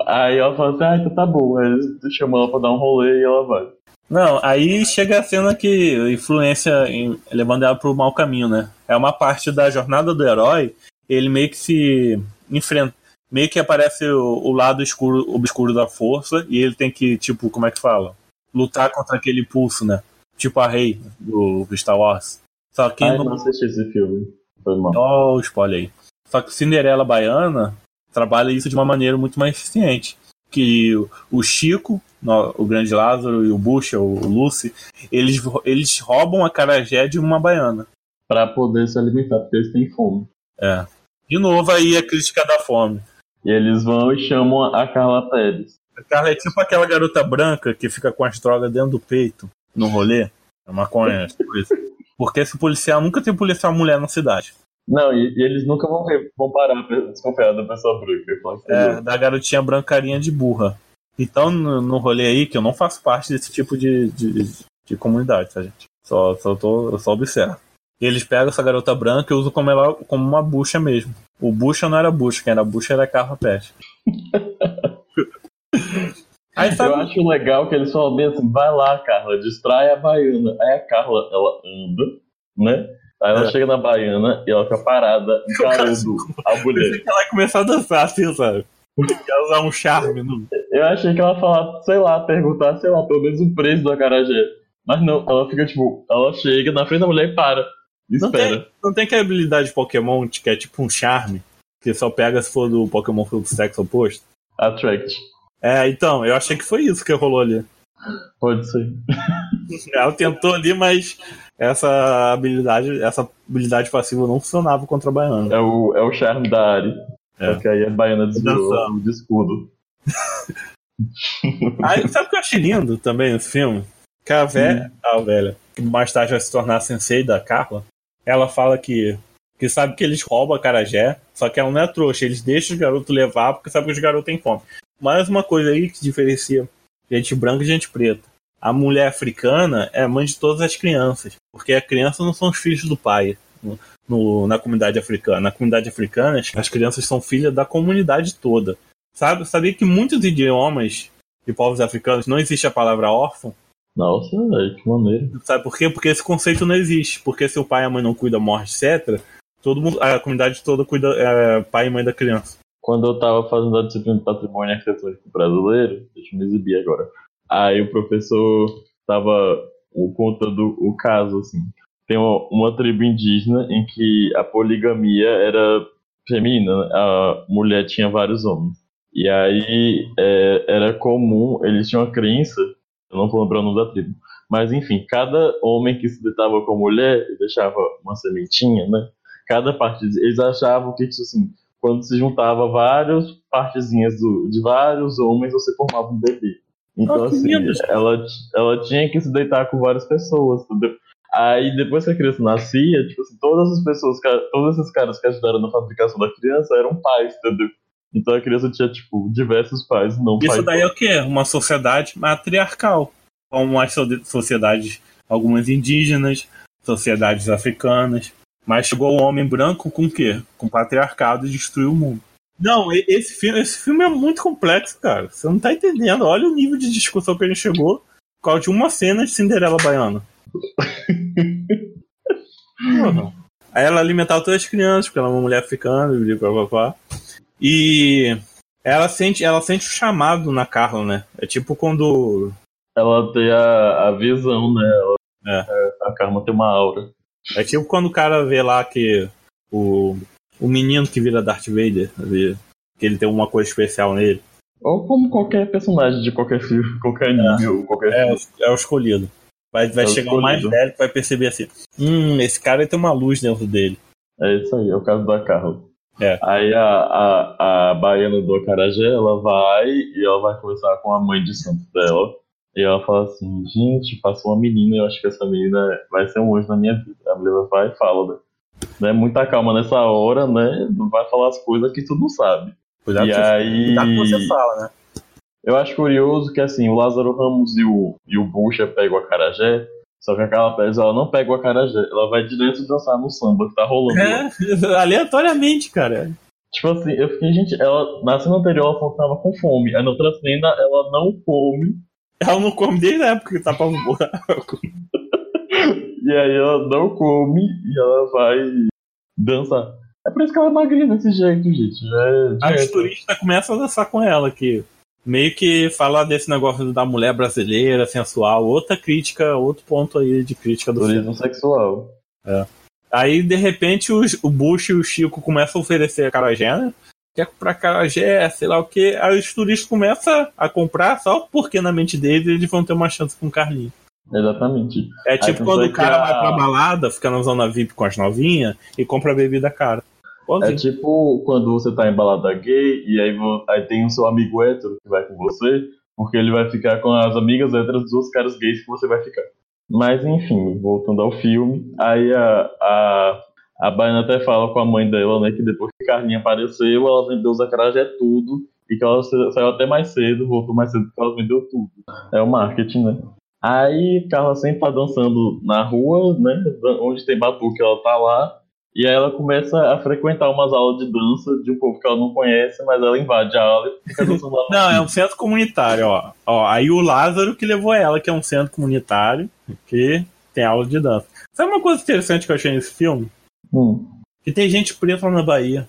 Aí ela fala assim, ah, então tá bom. Aí eles chamam ela pra dar um rolê e ela vai. Não, aí chega a cena que influência em, levando ela pro mau caminho, né? É uma parte da jornada do herói, ele meio que se enfrenta. Meio que aparece o, o lado escuro, obscuro da força, e ele tem que, tipo, como é que fala? Lutar contra aquele pulso, né? Tipo a Rei do Star Wars. Só que Ai, no- não assisti esse filme. Foi mal. Ó, o spoiler aí. Só que Cinderela Baiana trabalha isso de uma maneira muito mais eficiente. Que o- Chico, o Grande Lázaro e o Bucha, o Lucy, eles, eles roubam a carajé de uma baiana. Pra poder se alimentar, porque eles têm fome. É. De novo aí a crítica da fome. E eles vão e chamam a Carla Pérez. A Carla é tipo aquela garota branca que fica com as drogas dentro do peito, no rolê. É maconha, isso. Porque esse policial nunca tem policial mulher na cidade. Não, e, e eles nunca vão, ver- vão parar desconfiar da pessoa branca. Eu É, da garotinha brancarinha de burra. Então, no, no rolê aí, que eu não faço parte desse tipo de, de, de comunidade, tá, gente? Só, só tô, eu só observo. E eles pegam essa garota branca e usam como, ela, como uma bucha mesmo. O bucha não era bucha, quem era bucha era Carla Pérez. aí Eu sabe, acho legal que eles falam bem assim, vai lá, Carla, distrai a baiana. Aí a Carla, ela anda, né? Aí ela É. chega na baiana e ela fica parada, encarando a mulher. que ela ia começar a dançar assim, sabe? Ia usar um charme. No... Eu achei que ela falar, sei lá, perguntar, sei lá, pelo menos o preço do acarajé. Mas não, ela fica tipo, ela chega na frente da mulher e para. E Não espera. tem, não tem aquela habilidade de Pokémon que é tipo um charme, que só pega se for do Pokémon do sexo oposto? Attract. É, então, eu achei que foi isso que rolou ali. Pode ser. Ela tentou ali, mas essa habilidade, essa habilidade passiva não funcionava contra a Baiana. É o, é o charme da Ari. É. Só que aí a baiana Dançando. o de escudo. Aí, sabe o que eu achei lindo também nesse filme? Que a velha, a velha, que mais tarde vai se tornar a sensei da Carla, ela fala que, que sabe que eles roubam a Carajé, só que ela não é trouxa, eles deixam os garotos levar porque sabe que os garotos têm fome. Mais uma coisa aí que diferencia gente branca e gente preta. A mulher africana é mãe de todas as crianças, porque as crianças não são os filhos do pai no- na comunidade africana. Na comunidade africana, as- as crianças são filhas da comunidade toda. Sabe, sabia que muitos idiomas de povos africanos não existe a palavra órfão? Nossa, velho, que maneiro. Sabe por quê? Porque esse conceito não existe. Porque se o pai e a mãe não cuidam, morre, etc., todo mundo, a comunidade toda cuida, é, pai e mãe da criança. Quando eu tava fazendo a disciplina de patrimônio arquitetônico brasileiro, deixa eu me exibir agora. Aí o professor tava o- contando o caso, assim. Tem uma, uma tribo indígena em que a poligamia era feminina, né? a mulher tinha vários homens. E aí é, era comum, eles tinham uma crença, eu não vou lembrar o nome da tribo, mas enfim, cada homem que se deitava com a mulher e deixava uma sementinha, né? Cada parte, eles achavam que, tipo assim, quando se juntava várias partezinhas do- de vários homens, você formava um bebê. Então, Ah, assim, ela, ela tinha que se deitar com várias pessoas, entendeu? Aí, depois que a criança nascia, tipo assim, todas as pessoas, todos esses caras que ajudaram na fabricação da criança eram pais, entendeu? Então a criança tinha, tipo, diversos pais, não Isso pais. daí é o quê? Uma sociedade matriarcal. Como as so- sociedades, algumas indígenas, sociedades africanas. Mas chegou o homem branco com o quê? Com patriarcado e destruiu o mundo. Não, esse filme, esse filme é muito complexo, cara. Você não tá entendendo. Olha o nível de discussão que ele chegou por causa de uma cena de Cinderela Baiana. Aí ela alimentava todas as crianças, porque ela é uma mulher africana, e blá, blá, blá. E ela sente, ela sente o chamado na Carla, né? É tipo quando. Ela tem a, a visão, né? Ela- É. A Karma tem uma aura. É tipo quando o cara vê lá que o, o menino que vira Darth Vader, que ele tem uma coisa especial nele. Ou como qualquer personagem de qualquer filme, qualquer anime ou qualquer É, é o escolhido. Vai, vai É chegar o mais velho que vai perceber assim: hum, esse cara tem uma luz dentro dele. É isso aí, é o caso da Carla. É. Aí a, a, a baiana do Acarajé, ela vai e ela vai conversar com a mãe de santo dela. E ela fala assim, gente, passou uma menina, eu acho que essa menina vai ser um anjo na minha vida. A mulher vai e fala, né? Né? Muita calma nessa hora, né? Vai falar as coisas que tu não sabe. Cuidado e que você- aí. cuidado que você fala, né? Eu acho curioso que assim, o Lázaro Ramos e o, e o Bucha pegam a Carajé, só que a Carla Pérez ela não pega o acarajé, ela vai direto dançar no samba que tá rolando. É, aleatoriamente, cara. Tipo assim, eu fiquei, gente, ela na cena anterior ela tava com fome, aí na outra cena ela não come. Ela não come desde a época que tá pra buraco. e aí ela não come e ela vai dançar. É por isso que ela é magrinha desse jeito, gente. É, As turistas começam a dançar com ela aqui meio que falar desse negócio da mulher brasileira, sensual, outra crítica, outro ponto aí de crítica do Turismo filme. sexual. É. Aí, de repente, os, o Bush e o Chico começam a oferecer a carajé, né? Quer comprar carajé, sei lá o que. Aí os turistas começam a comprar só porque na mente deles eles vão ter uma chance com o Carlinhos. Exatamente. É tipo quando o cara a... vai pra balada, fica na zona VIP com as novinhas e compra bebida cara. É tipo quando você tá em balada gay e aí, aí tem o seu amigo hétero que vai com você, porque ele vai ficar com as amigas héteras dos outros caras gays que você vai ficar. Mas enfim, voltando ao filme, aí a, a, a Baiana até fala com a mãe dela, né, que depois que Carlinha apareceu, ela vendeu os acarajé tudo e que ela saiu até mais cedo, voltou mais cedo porque ela vendeu tudo. É o marketing, né? Aí Carla sempre tá dançando na rua, né, onde tem batuque, ela tá lá, e aí ela começa a frequentar umas aulas de dança de um povo que ela não conhece, mas ela invade a aula e fica dançando lá. não, é um centro comunitário, ó. ó. Aí o Lázaro que levou ela, que é um centro comunitário, que tem aula de dança. Sabe uma coisa interessante que eu achei nesse filme? Hum. Que tem gente preta na Bahia.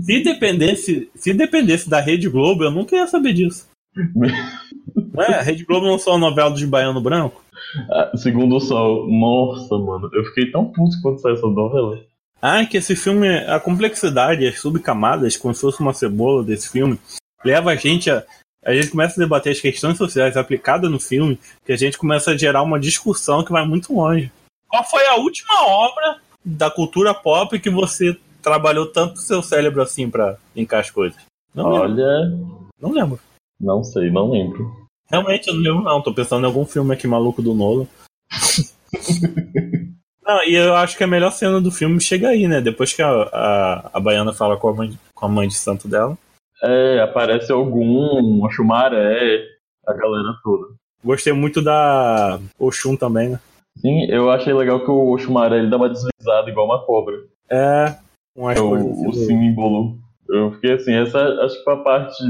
Se dependesse, se dependesse da Rede Globo, eu nunca ia saber disso. Não é? A Rede Globo lançou a novela de Baiano Branco? Ah, segundo o Sol, nossa, mano, eu fiquei tão puto quando saiu essa novela. Ah, que esse filme, a complexidade, as subcamadas, como se fosse uma cebola desse filme, leva a gente a. A gente começa a debater as questões sociais aplicadas no filme, que a gente começa a gerar uma discussão que vai muito longe. Qual foi a última obra da cultura pop que você trabalhou tanto seu cérebro assim para linkar as coisas? Não Olha. Lembro. Não lembro. Não sei, não lembro. Realmente, eu não lembro, não. Tô pensando em algum filme aqui maluco do Nolan. não, e eu acho que a melhor cena do filme chega aí, né? Depois que a, a, a Baiana fala com a, mãe, com a mãe de santo dela. É, aparece algum, a Chumaré, a galera toda. Gostei muito da Oxum também, né? Sim, eu achei legal que o Oxumaré ele dá uma deslizada igual uma cobra. É, um é o, o símbolo. Eu fiquei assim, essa acho que foi a parte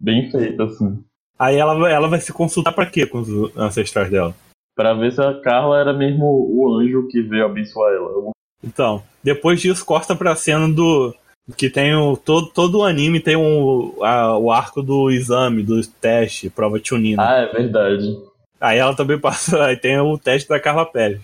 bem feita, assim. Aí ela, ela vai se consultar para quê com os ancestrais dela? Para ver se a Carla era mesmo o anjo que veio abençoar ela. Então, depois disso corta pra cena do. Que tem o. Todo, todo o anime tem um, a, o arco do exame, do teste, prova tunina. Ah, é verdade. Aí ela também passa. Aí tem o teste da Carla Pérez.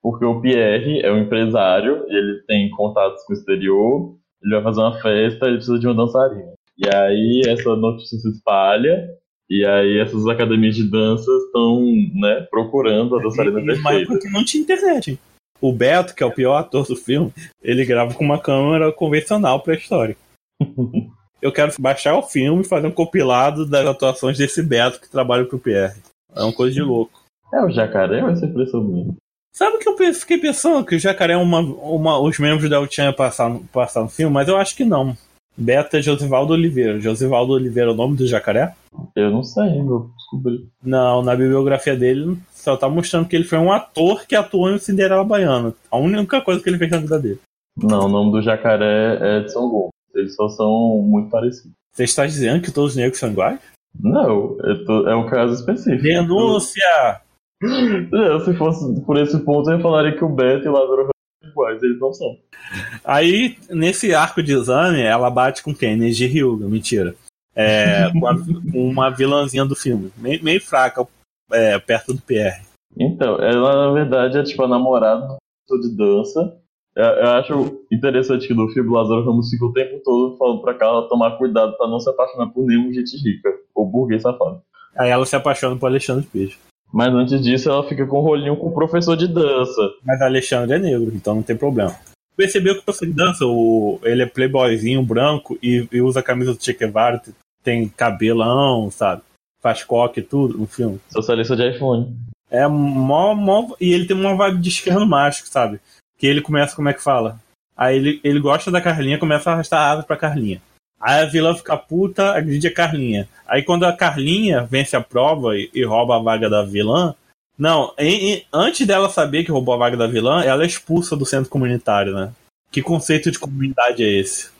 Porque o Pierre é um empresário ele tem contatos com o exterior. Ele vai fazer uma festa ele precisa de uma dançarina. E aí essa notícia se espalha e aí essas academias de dança estão, né, procurando a dançarina perfeita. Mas porque não tinha internet. O Beto, que é o pior ator do filme, ele grava com uma câmera convencional pré-histórica. Eu quero baixar o filme e fazer um compilado das atuações desse Beto que trabalha pro Pierre. É uma coisa de louco. É o jacaré essa impressão minha? Sabe que eu fiquei pensando que o jacaré é uma, uma os membros da Uchan passar, passar no filme, mas eu acho que não. Beta Josivaldo Oliveira. Josivaldo Oliveira é o nome do jacaré? Eu não sei, eu descobri. Não, na bibliografia dele só tá mostrando que ele foi um ator que atuou em Cinderela Baiana. A única coisa que ele fez na vida dele. Não, o nome do jacaré é Edson Gomes. Eles só são muito parecidos. Você está dizendo que todos os negros são iguais? Não, tô, é um caso específico. Denúncia! Se fosse por esse ponto, eu falaria que o Beto e o Lázaro iguais, eles não são. Aí, nesse arco de exame, ela bate com quem? Neji Ryuga, mentira. É, com, a, com, uma vilãzinha do filme, meio, meio fraca, é, perto do PR. Então, ela na verdade é tipo a namorada do de dança. Eu, eu acho interessante que no filme o Lázaro Ramos fica o tempo todo falando pra Carla tomar cuidado pra não se apaixonar por nenhum gente rica, ou burguês safado. Aí ela se apaixona por Alexandre Peixe. Mas antes disso, ela fica com um rolinho com o professor de dança. Mas Alexandre é negro, então não tem problema. Percebeu que o professor de dança, o, ele é playboyzinho branco e, e usa a camisa do Che Guevara, tem cabelão, sabe? Faz coque e tudo no filme. Socialista de iPhone. É mó, mó. E ele tem uma vibe de esquerdo mágico, sabe? Que ele começa, como é que fala? Aí ele, ele gosta da Carlinha, começa a arrastar a asa pra Carlinha. Aí a vilã fica puta, agride a Carlinha. Aí quando a Carlinha vence a prova e, e rouba a vaga da vilã, não, em, em, antes dela saber que roubou a vaga da vilã, ela é expulsa do centro comunitário, né? Que conceito de comunidade é esse?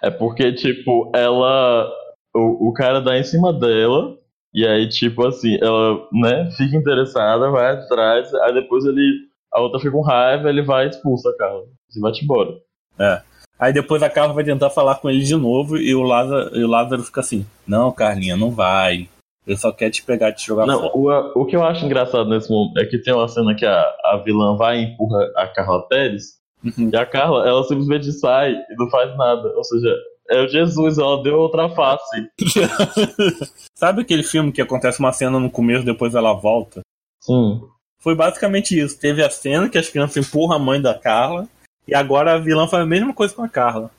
É porque, tipo, ela. O, o cara dá em cima dela, e aí, tipo assim, ela, né, fica interessada, vai atrás, aí depois ele. A outra fica com raiva, ele vai e expulsa a Carla. E vai-te embora. É. Aí depois a Carla vai tentar falar com ele de novo e o Lázaro, e o Lázaro fica assim: Não, Carlinha, não vai. Ele só quer te pegar e te jogar Não, fora. o, o que eu acho engraçado nesse momento é que tem uma cena que a, a vilã vai e empurra a Carla Pérez, Uhum. e a Carla, ela simplesmente sai e não faz nada. Ou seja, é o Jesus, ela deu outra face. Sabe aquele filme que acontece uma cena no começo depois ela volta? Sim. Foi basicamente isso. Teve a cena que as crianças empurram a mãe da Carla e agora a vilã faz a mesma coisa com a Carla.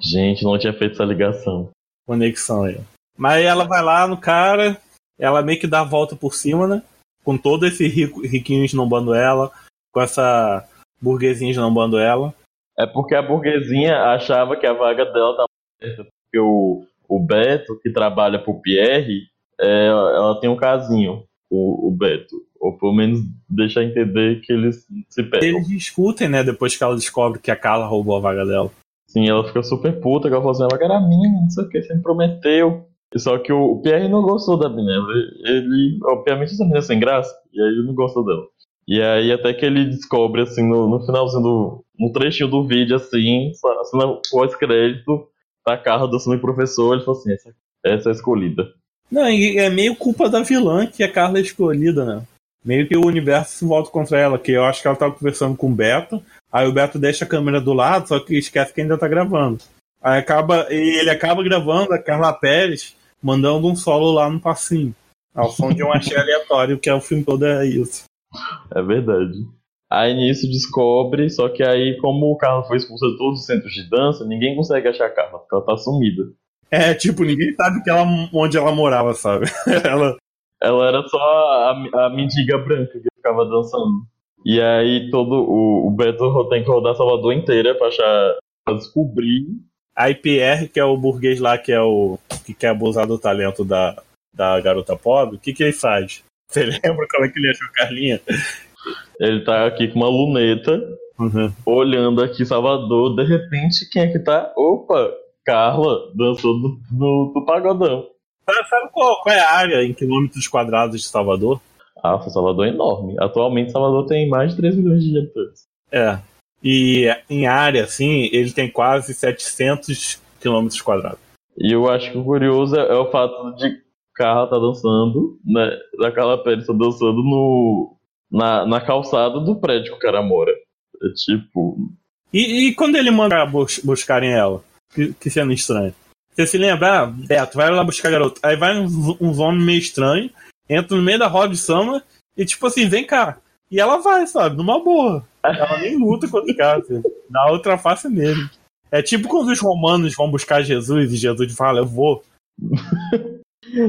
Gente, não tinha feito essa ligação. Conexão aí. Mas ela vai lá no cara, ela meio que dá a volta por cima, né? Com todo esse rico, riquinho esnobando ela, com essa burguesinha esnobando ela. É porque a burguesinha achava que a vaga dela estava certa. Porque o, o Beto, que trabalha pro Pierre, é, ela tem um casinho, o, o Beto. Ou pelo menos deixa entender que eles se pegam. Eles discutem, né? Depois que ela descobre que a Carla roubou a vaga dela. Sim, ela fica super puta, que ela falou assim, ela era minha, não sei o que, você me prometeu. Só que o, Pierre não gostou da menina. Ele, ele obviamente, essa menina é sem graça, e aí ele não gostou dela. E aí até que ele descobre, assim, no, no finalzinho do. no trechinho do vídeo, assim, assim pós-crédito, da Carla dançando em professor, ele falou assim, essa, essa é a escolhida. Não, e é meio culpa da vilã que a Carla é escolhida, né? Meio que o universo se volta contra ela, que eu acho que ela tava conversando com o Beto, aí o Beto deixa a câmera do lado, só que esquece que ainda tá gravando. Aí acaba, e ele acaba gravando a Carla Pérez mandando um solo lá no passinho. Ao som de um axé aleatório, que é o filme todo é isso. É verdade. Aí nisso descobre, só que aí, como o Carla foi expulso de todos os centros de dança, ninguém consegue achar a Carla, porque ela tá sumida. É, tipo, ninguém sabe que ela, onde ela morava, sabe? ela, Ela era só a, a mendiga branca que ficava dançando. E aí todo o, o Beto tem que rodar Salvador inteira pra achar. pra descobrir. a IPR, que é o burguês lá, que é o que quer abusar do talento da, da garota pobre, o que, que ele faz? Você lembra como é que ele achou a Carlinha? Ele tá aqui com uma luneta, Uhum. olhando aqui Salvador, de repente, quem é que tá? Opa! Carla dançou no, pagodão. Sabe sabe qual, qual é a área em quilômetros quadrados de Salvador? Ah, Salvador é enorme. Atualmente Salvador tem mais de 3 milhões de habitantes. É. E em área, assim, ele tem quase 700 quilômetros quadrados. E eu acho que o curioso é, é o fato de Carla tá dançando, né? Da Carla Pérez tá dançando no, na, na calçada do prédio que o cara mora. É tipo. E, e quando ele manda bus buscarem ela? Que, que cena estranha. Você se lembra? Ah, Beto, vai lá buscar a garota. Aí vai uns, uns homens meio estranhos, entra no meio da roda de samba e tipo assim, vem cá. E ela vai, sabe? Numa boa. Ela nem luta contra o cara. Assim. Na outra face mesmo. É tipo quando os romanos vão buscar Jesus e Jesus fala, eu vou.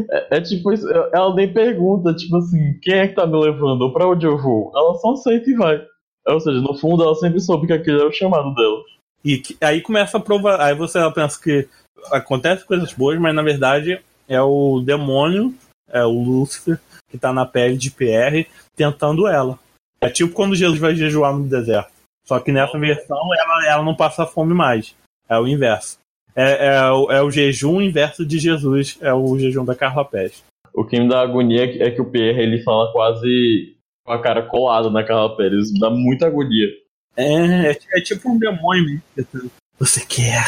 É, é tipo isso, ela nem pergunta, tipo assim, quem é que tá me levando ou pra onde eu vou? Ela só aceita e vai. Ou seja, no fundo ela sempre soube que aquele era o chamado dela. E que- aí começa a provar. Aí você pensa que acontece coisas boas, mas na verdade é o demônio, é o Lúcifer, que tá na pele de PR tentando ela. É tipo quando Jesus vai jejuar no deserto. Só que nessa versão ela, ela não passa fome mais. É o inverso. É, é, o, é o jejum inverso de Jesus, é o jejum da Carla Pérez. O que me dá agonia é que- é que o Pierre ele fala quase com a cara colada na Carla Pérez. Me dá muita agonia. É, é, é tipo um demônio mesmo. Você quer.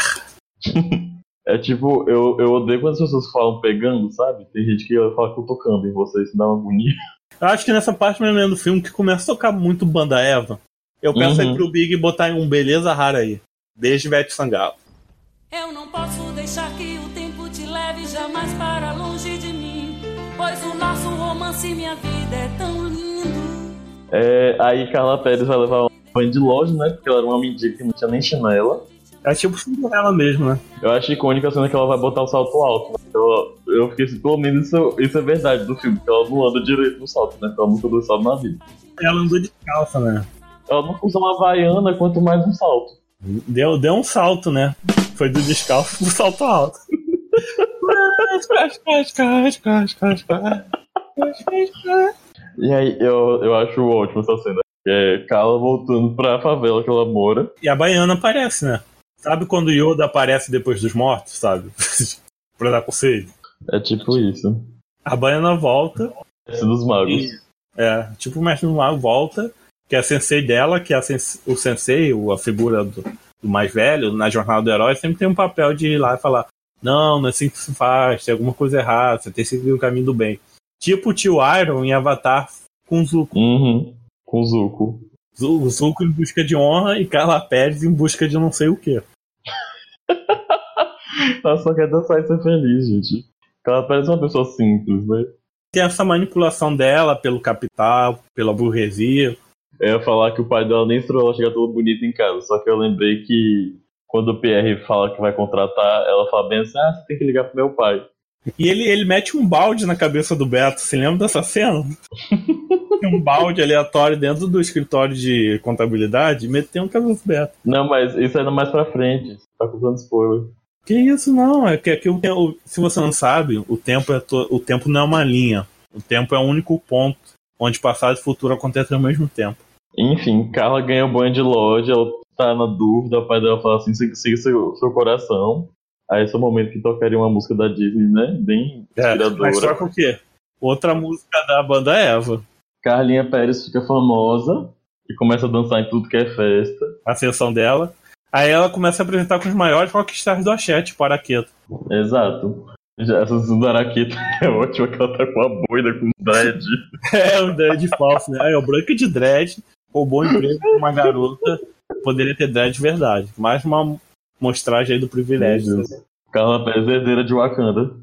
É tipo, eu, eu odeio quando as pessoas falam pegando, sabe? Tem gente que fala que eu tô tocando em você, isso dá uma agonia. Eu acho que nessa parte menos do filme que começa a tocar muito banda Eva. Eu peço aí Uhum. pro Big botar um Beleza Rara aí. Desde Vete Sangalo. Eu não posso deixar que o tempo te leve jamais para longe de mim. Pois o nosso romance e minha vida é tão lindo. É, aí Carla Pérez vai levar uma mãe de loja, né? Porque ela era uma mendiga que não tinha nem chinela. É tipo Cinderela mesmo, né? Eu acho icônica a cena que ela vai botar o salto alto. Né? Eu, eu fiquei assim, pelo menos isso, isso é verdade do filme, porque ela não anda direito no salto, né? Porque ela nunca deu salto na vida. Ela andou de calça, né? Ela não usa uma havaiana, quanto mais um salto. Deu, deu um salto, né? Foi do descalço pro salto alto. E aí, eu, eu acho ótimo essa cena. É Carla voltando pra favela que ela mora. E a baiana aparece, né? Sabe quando Yoda aparece depois dos mortos, sabe? pra dar conselho. É tipo isso. A baiana volta. Esse dos magos. E, é, tipo o mestre do mago volta, que é a sensei dela, que é a sens o sensei, a figura do, do, mais velho, na jornada do herói, sempre tem um papel de ir lá e falar: não, não é assim que se faz, tem alguma coisa errada, você tem que seguir o caminho do bem. Tipo o tio Iron em Avatar com Zuko. Uhum, com Zuko. O Zuko em busca de honra e Carla Pérez em busca de não sei o que. Ela só quer dançar e ser feliz, gente. Ela parece uma pessoa simples, né? Tem essa manipulação dela pelo capital, pela burguesia. Eu ia falar que o pai dela nem estrou ela chegar toda bonita em casa, só que eu lembrei que quando o Pierre fala que vai contratar, ela fala bem assim: ah, você tem que ligar pro meu pai. E ele, ele mete um balde na cabeça do Beto. Você lembra dessa cena? Tem um balde aleatório dentro do escritório de contabilidade e meteu um cabeça do Beto. Não, mas isso ainda mais pra frente. Tá contando spoiler. Que isso não, é que, é que o, se você não sabe, o tempo, é to, o tempo não é uma linha. O tempo é o único ponto onde passado e futuro acontecem ao mesmo tempo. Enfim, Carla ganha o banho de loja, ela tá na dúvida, o pai dela fala assim, siga seu, seu coração. Aí esse é o momento que tocaria uma música da Disney, né? Bem inspiradora. É, mas só com o quê? Outra música da banda Eva. Carlinha Pérez fica famosa e começa a dançar em tudo que é festa. A ascensão dela. Aí ela começa a apresentar com os maiores rockstars do axé, tipo Araqueta. Exato. Essa do Araqueta é ótima, que ela tá com a boina, com dread. é, um dread falso, né? Aí, o branco de dread, roubou emprego com uma garota, poderia ter dread de verdade. Mais uma mostragem aí do privilégio. Carla Pérez herdeira de Wakanda.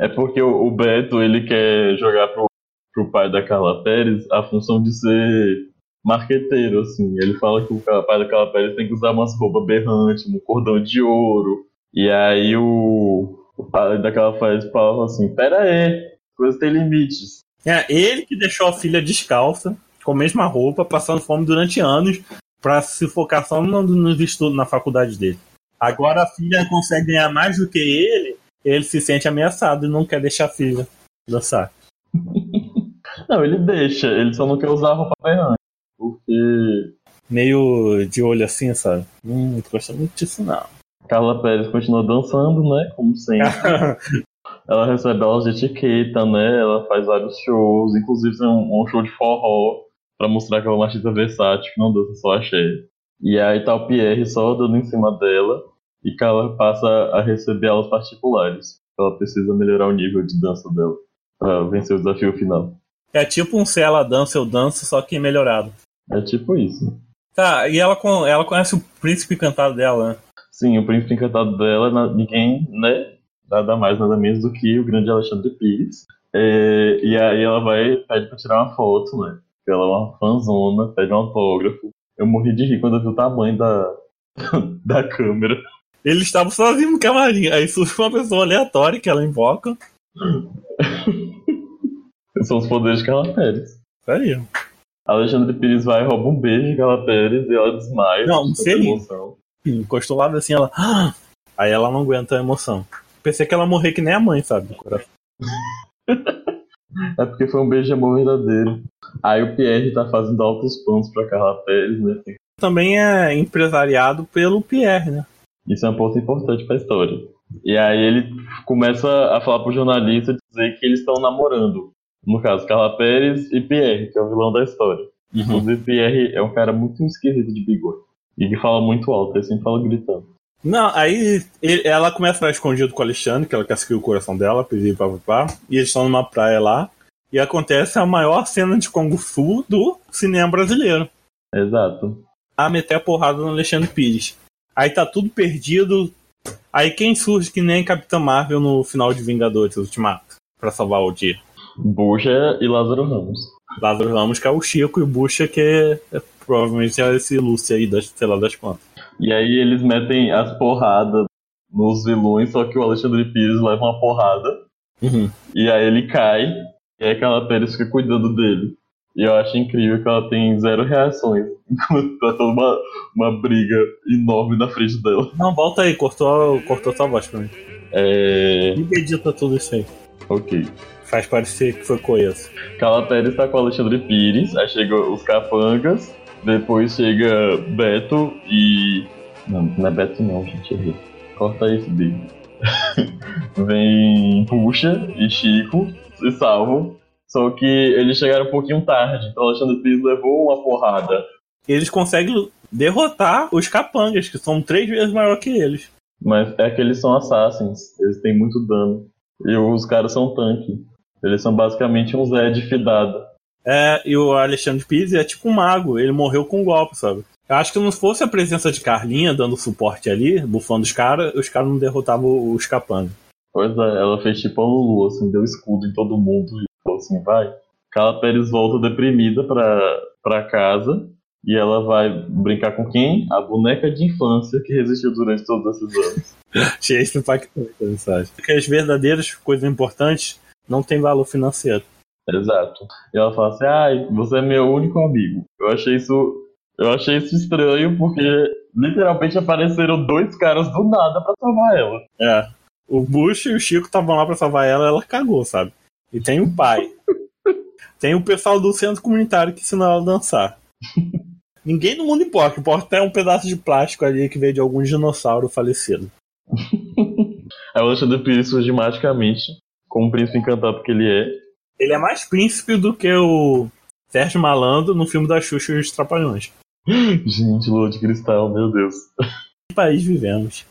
É porque o, o Beto, ele quer jogar pro, pro pai da Carla Pérez a função de ser marqueteiro, assim. Ele fala que o pai da Carla Pérez tem que usar umas roupas berrantes, um cordão de ouro. E aí o, o pai da Carla Pérez fala assim: Pera aí, coisas têm limites. É, ele que deixou a filha descalça, com a mesma roupa, passando fome durante anos, para se focar só nos estudos na faculdade dele. Agora a filha consegue ganhar mais do que ele, ele se sente ameaçado e não quer deixar a filha dançar. Não, ele deixa, ele só não quer usar a roupa berrante. Porque. Meio de olho assim, sabe? Hum, não gosto muito disso não. Carla Pérez continua dançando, né? Como sempre. ela recebe aulas de etiqueta, né? Ela faz vários shows, inclusive tem um, um show de forró pra mostrar que ela é uma artista versátil, que não dança só axé. E aí tá o Pierre só dando em cima dela e Carla passa a receber aulas particulares. Ela precisa melhorar o nível de dança dela pra vencer o desafio final. É tipo um se ela dança, eu danço, só que melhorado. É tipo isso. Tá, e ela, ela conhece o príncipe encantado dela, né? Sim, o príncipe encantado dela, ninguém, né? Nada mais, nada menos do que o grande Alexandre Pires. É, e aí ela vai, pede pra tirar uma foto, né? Ela é uma fanzona, pede um autógrafo. Eu morri de rir quando eu vi o tamanho da, da câmera. Eles estavam sozinhos no camarim. Aí surge uma pessoa aleatória que ela invoca. São os poderes de Carla Pérez. Isso aí. Alexandre Pires vai, rouba um beijo de Carla Pérez e ela desmaia. Não, não sei. Emoção. Encostou lá assim, ela. Aí ela não aguenta a emoção. Pensei que ela morrer que nem a mãe, sabe? É porque foi um beijo de amor verdadeiro. Aí o Pierre tá fazendo altos pontos pra Carla Pérez, né? Também é empresariado pelo Pierre, né? Isso é um ponto importante pra história. E aí ele começa a falar pro jornalista dizer que eles estão namorando. No caso, Carla Pérez e Pierre, que é o vilão da história. Uhum. Inclusive, Pierre é um cara muito esquisito de bigode. E que fala muito alto, ele sempre fala gritando. Não, aí ele, ela começa a ficar escondida com o Alexandre, que ela quer seguir o coração dela, pedir papapá. E eles estão numa praia lá. E acontece a maior cena de Kung Fu do cinema brasileiro. Exato. A meter a porrada no Alexandre Pires. Aí tá tudo perdido. Aí quem surge que nem Capitã Marvel no final de Vingadores Ultimato? Pra salvar o dia. Bucha e Lázaro Ramos. Lázaro Ramos que é o Chico e o Bucha que é, é provavelmente é esse Lúcio aí, das, sei lá, das plantas. E aí eles metem as porradas nos vilões, só que o Alexandre Pires leva uma porrada. Uhum. E aí ele cai, e aí aquela Pérez fica cuidando dele. E eu acho incrível que ela tem zero reações. Enquanto tá toda uma, uma briga enorme na frente dela. Não, volta aí, cortou, cortou tua voz pra mim. É. E edita tudo isso aí. Ok. Faz parecer que foi coeso. Carla Pérez tá com o Alexandre Pires, aí chega os capangas, depois chega Beto e. Não, não é Beto não, gente, errei. Corta esse dele. Vem Puxa e Chico se salvam. Só que eles chegaram um pouquinho tarde, então Alexandre Pires levou uma porrada. Eles conseguem derrotar os capangas, que são três vezes maior que eles. Mas é que eles são assassins, eles têm muito dano. E os caras são tanque. Eles são basicamente um Zed fidado. É, e o Alexandre Pires é tipo um mago, ele morreu com um golpe, sabe? Eu acho que não fosse a presença de Carlinha dando suporte ali, bufando os caras, os caras não derrotavam os capangas. Pois é, ela fez tipo a Lulu, assim, deu escudo em todo mundo e falou assim, vai. Carla Pérez volta deprimida pra, pra casa e ela vai brincar com quem? A boneca de infância que resistiu durante todos esses anos. Achei isso impactante a mensagem. Porque as verdadeiras coisas importantes não têm valor financeiro. Exato. E ela fala assim, ai, você é meu único amigo. Eu achei isso. Eu achei isso estranho porque literalmente apareceram dois caras do nada pra salvar ela. É. O Bush e o Chico estavam lá pra salvar ela, ela cagou, sabe? E tem o pai. tem o pessoal do centro comunitário que ensinou ela a dançar. Ninguém no mundo importa, importa é um pedaço de plástico ali que veio de algum dinossauro falecido. Aí o Alexandre Pires surge magicamente, como o príncipe encantado que ele é. Ele é mais príncipe do que o Sérgio Malandro no filme da Xuxa e os Trapalhões. Gente, lua de cristal, meu Deus. Que país vivemos?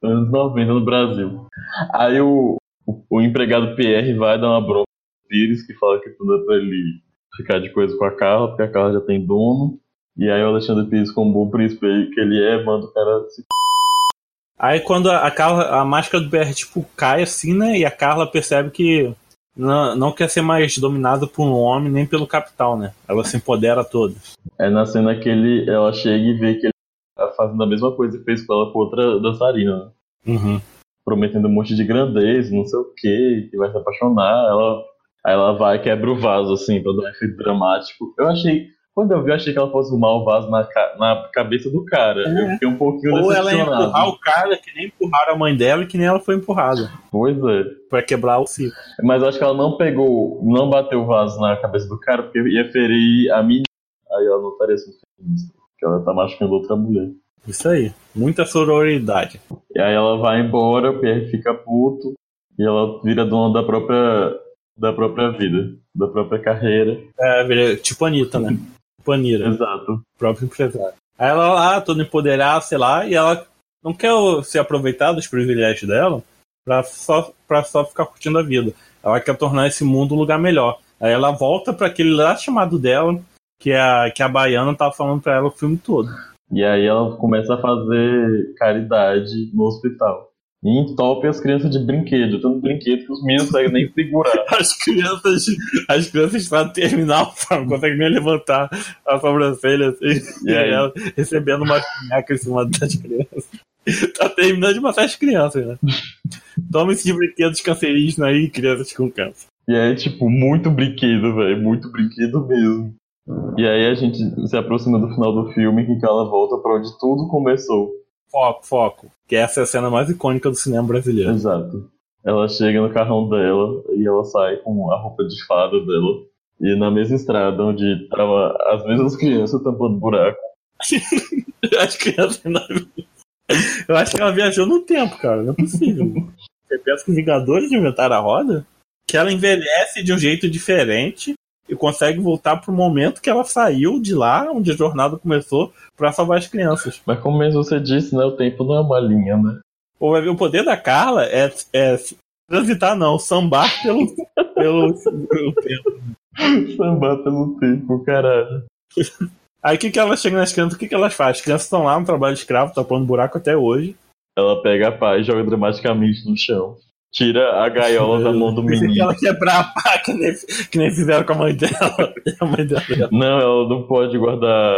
Anos 90 no Brasil. Aí o, o, o empregado PR vai dar uma bronca pro Pires, que fala que tudo é pra ele ficar de coisa com a Carla, porque a Carla já tem dono. E aí o Alexandre Pires, como bom príncipe que ele é, manda o cara se Aí quando a, Carla, a máscara do BR tipo cai assim, né? E a Carla percebe que não, não quer ser mais dominada por um homem nem pelo capital, né? Ela se empodera toda. É na cena que ele, ela chega e vê que ele tá fazendo a mesma coisa que fez com ela com outra dançarina, né? Uhum. Prometendo um monte de grandeza, não sei o que, que vai se apaixonar. Ela, aí ela vai e quebra o vaso, assim, pra dar um efeito dramático. Eu achei. Quando eu vi, eu achei que ela fosse arrumar o vaso na, ca- na cabeça do cara. É. Eu fiquei um pouquinho Ou ela ia empurrar o cara que nem empurraram a mãe dela e que nem ela foi empurrada. Pois é. Pra quebrar o ciclo. Mas eu acho que ela não pegou, não bateu o vaso na cabeça do cara porque ia ferir a menina. Aí ela não estaria sendo feminista. Porque ela tá machucando outra mulher. Isso aí. Muita sororidade. E aí ela vai embora, o Pierre fica puto. E ela vira dona da própria, da própria vida. Da própria carreira. É, vira- tipo Anitta, né? Tipo a Anira, Exato. próprio empresário. Aí ela lá, toda empoderada, sei lá, e ela não quer se aproveitar dos privilégios dela pra só, pra só ficar curtindo a vida. Ela quer tornar esse mundo um lugar melhor. Aí ela volta pra aquele lá chamado dela, que a, que a baiana tava falando pra ela o filme todo. E aí ela começa a fazer caridade no hospital. E entope as crianças de brinquedo. Tanto brinquedo que os meninos não conseguem nem segurar. As crianças, as crianças estão no terminal, não conseguem nem levantar a sobrancelha assim, E aí? ela recebendo uma boneca em cima das crianças. Tá terminando de matar as crianças, né? Toma esses brinquedos cancerígenos aí, crianças com câncer. E aí, tipo, muito brinquedo, velho. Muito brinquedo mesmo. E aí a gente se aproxima do final do filme em que ela volta pra onde tudo começou. Foco, foco. Que essa é a cena mais icônica do cinema brasileiro. Exato. Ela chega no carrão dela e ela sai com a roupa de fada dela. E na mesma estrada onde tava as mesmas crianças tampando buraco. As crianças. Eu acho que ela viajou no tempo, cara. Não é possível. Você pensa que os Vingadores inventaram a roda? Que ela envelhece de um jeito diferente e consegue voltar pro momento que ela saiu de lá, onde a jornada começou, pra salvar as crianças. Mas como mesmo você disse, né? O tempo não é uma linha, né? O poder da Carla é, é transitar, não, sambar pelo, pelo, pelo tempo. Sambar pelo tempo, caralho. Aí o que, que ela chega nas crianças, o que, que elas fazem? As crianças estão lá no trabalho escravo, tapando buraco até hoje. Ela pega a pá e joga dramaticamente no chão. Tira a gaiola da mão do Pensei que menino. ela quebrar a pá, que nem, que nem fizeram com a mãe dela. A mãe dela. Não, ela não pode guardar.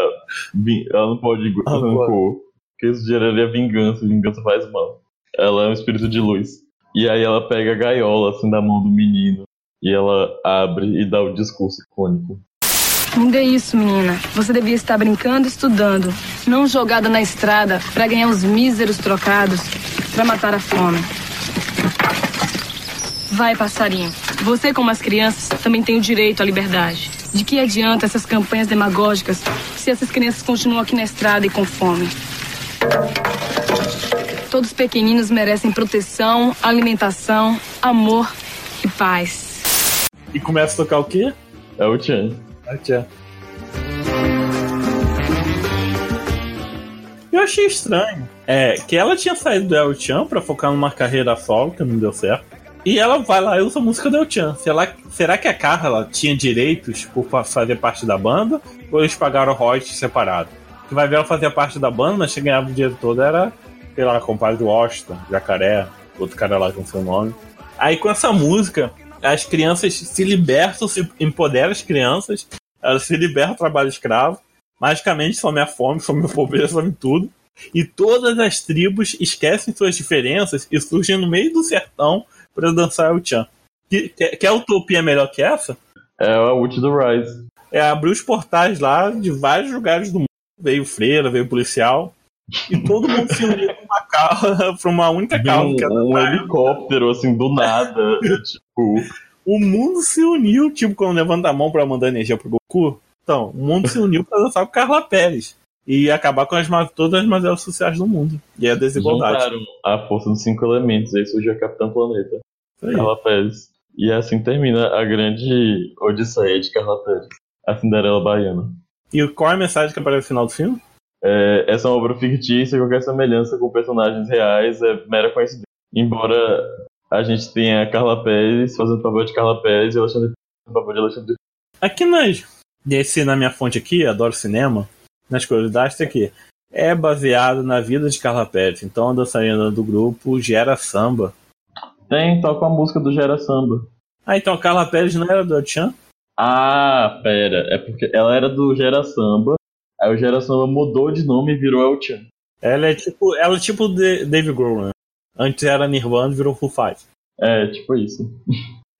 Ela não pode guardar Ah, rancor. Porque isso geraria vingança. Vingança faz mal. Ela é um espírito de luz. E aí ela pega a gaiola assim da mão do menino. E ela abre e dá o discurso icônico. Me dê isso, menina. Você devia estar brincando e estudando, não jogada na estrada para ganhar os míseros trocados para matar a fome. Vai, passarinho. Você, como as crianças, também tem o direito à liberdade. De que adianta essas campanhas demagógicas se essas crianças continuam aqui na estrada e com fome? Todos pequeninos merecem proteção, alimentação, amor e paz. E começa a tocar o quê? É o Chan. É o Chan. Eu achei estranho. É, que ela tinha saído do El Chan pra focar numa carreira solo, que não deu certo. E ela vai lá e usa a música do El Chan. Será, será que a Carla tinha direitos por fazer parte da banda? Ou eles pagaram royalties separado? Que vai ver ela fazer parte da banda, mas quem ganhava o dinheiro todo era, sei lá, compadre do Washington, Jacaré, outro cara lá com seu nome. Aí com essa música, as crianças se libertam, se empoderam as crianças, elas se libertam do trabalho escravo, magicamente some a fome, some a pobreza, some tudo. E todas as tribos esquecem suas diferenças e surgem no meio do sertão para dançar o Chan. Que, que, que utopia melhor que essa? É a ult do Rise. É abrir os portais lá de vários lugares do mundo. Veio freira, veio policial. E todo mundo se uniu pra uma, carro, pra uma única carro. Um, que era um do helicóptero, assim, do nada. tipo, O mundo se uniu, tipo, quando levanta a mão pra mandar energia pro Goku. Então, o mundo se uniu pra dançar com Carla Pérez. E acabar com as, todas as mazelas sociais do mundo. E a desigualdade. juntaram a força dos cinco elementos, aí surgiu a Capitã Planeta. Carla Pérez. E assim termina a grande odisseia de Carla Pérez, a Cinderela Baiana. E qual é a mensagem que aparece no final do filme? É, essa é uma obra fictícia, qualquer semelhança com personagens reais é mera coincidência. Embora a gente tenha a Carla Pérez fazendo papel de Carla Pérez e Alexandre fazendo papel de Alexandre Aqui nas. Desse, na minha fonte aqui, adoro cinema. Nas curiosidades, tem aqui. É baseado na vida de Carla Pérez. Então a dançarina do grupo gera samba. Tem, toca a música do Gera Samba. Ah, então a Carla Pérez não era do El Chan? Ah, pera, é porque ela era do Gera Samba, aí o Gera Samba mudou de nome e virou El Chan. Ela é tipo. Ela é tipo de- Dave Grohl, né? Antes era Nirvana e virou Foo Fighters. É, tipo isso.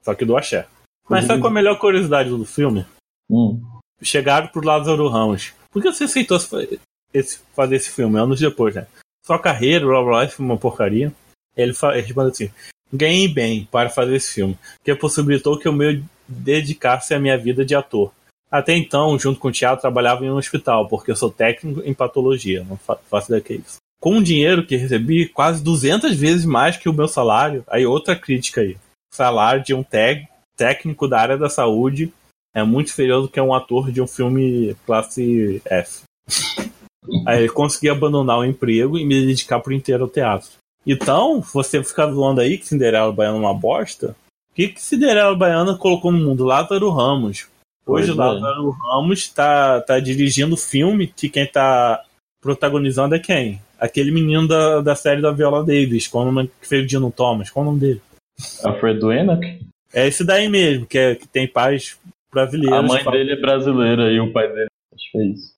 Só que do axé. Mas sabe qual é a melhor curiosidade do filme? Hum. Chegaram pro Lázaro Ramos. Por que você aceitou esse- fazer esse filme? Anos depois, né? Sua carreira, blá blá, filme é uma porcaria. Ele, fa- ele responde assim: ganhei bem para fazer esse filme, que possibilitou que eu me dedicasse à minha vida de ator. Até então, junto com o teatro, trabalhava em um hospital, porque eu sou técnico em patologia, não fa- faço que é. Com o dinheiro que recebi, quase 200 vezes mais que o meu salário, aí outra crítica aí. Salário de um técnico da área da saúde é muito inferior do que um ator de um filme classe F. Aí eu consegui abandonar o emprego e me dedicar por inteiro ao teatro. Então, você ficar zoando aí que Cinderela Baiana é uma bosta, o que, que Cinderela Baiana colocou no mundo? Lázaro Ramos. Hoje Pois é. Lázaro Ramos tá, tá dirigindo o filme que quem tá protagonizando é quem? Aquele menino da, da série da Viola Davis, qual o nome que fez o Dino Thomas, qual o nome dele? Alfred Enoch? É esse daí mesmo, que, é, que tem pais brasileiros. A mãe que dele é brasileira e o pai dele acho que é isso.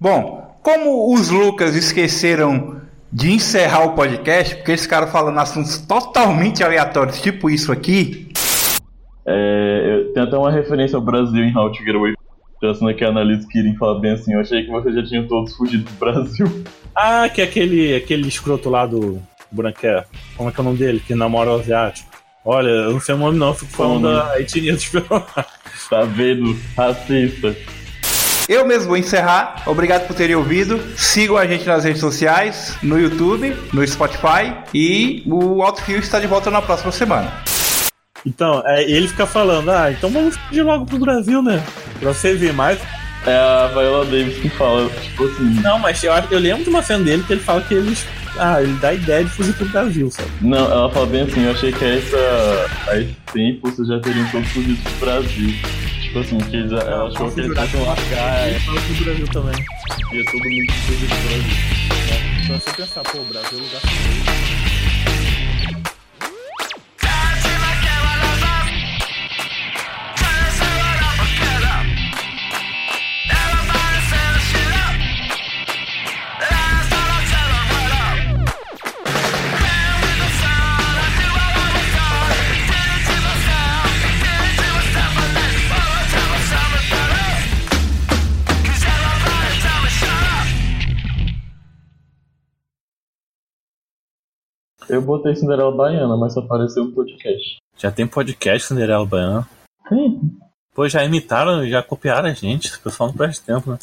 Bom, como os Lucas esqueceram de encerrar o podcast, porque eles ficaram falando assuntos totalmente aleatórios, tipo isso aqui, É, tem até uma referência ao Brasil em How to Get Away. Pensando que a Annalise Kirin fala bem assim, eu achei que vocês já tinham todos fugido do Brasil. Ah, que é aquele, aquele escroto lá do Branquer. Como é que é o nome dele? Que namora o asiático. Olha, eu não sei o nome não, eu fico falando Como? da etnia dos peruanos. Tá vendo? Racista. eu mesmo vou encerrar. Obrigado por terem ouvido. Sigam a gente nas redes sociais, no YouTube, no Spotify e o Alto Fio está de volta na próxima semana. Então, é, ele fica falando, ah, então vamos fugir logo pro Brasil, né? Pra você ver mais. É a Viola Davis que fala, tipo assim. Não, mas eu, eu lembro de uma cena dele que ele fala que eles. Ah, ele dá a ideia de fugir pro Brasil, sabe? Não, ela fala bem assim, eu achei que a, essa, a esse tempo vocês já teriam todos fugido do Brasil. Tipo assim, que eles, ela achou que eles fossem largar, Ele fala pro Brasil também. ia todo mundo fugir do Brasil. Só você pensar, pô, o Brasil é um lugar seguro. Eu botei Cinderela Baiana, mas só apareceu no podcast. Já tem podcast Cinderela Baiana. Tem. Pô, já imitaram, já copiaram a gente. O pessoal não perde tempo, né?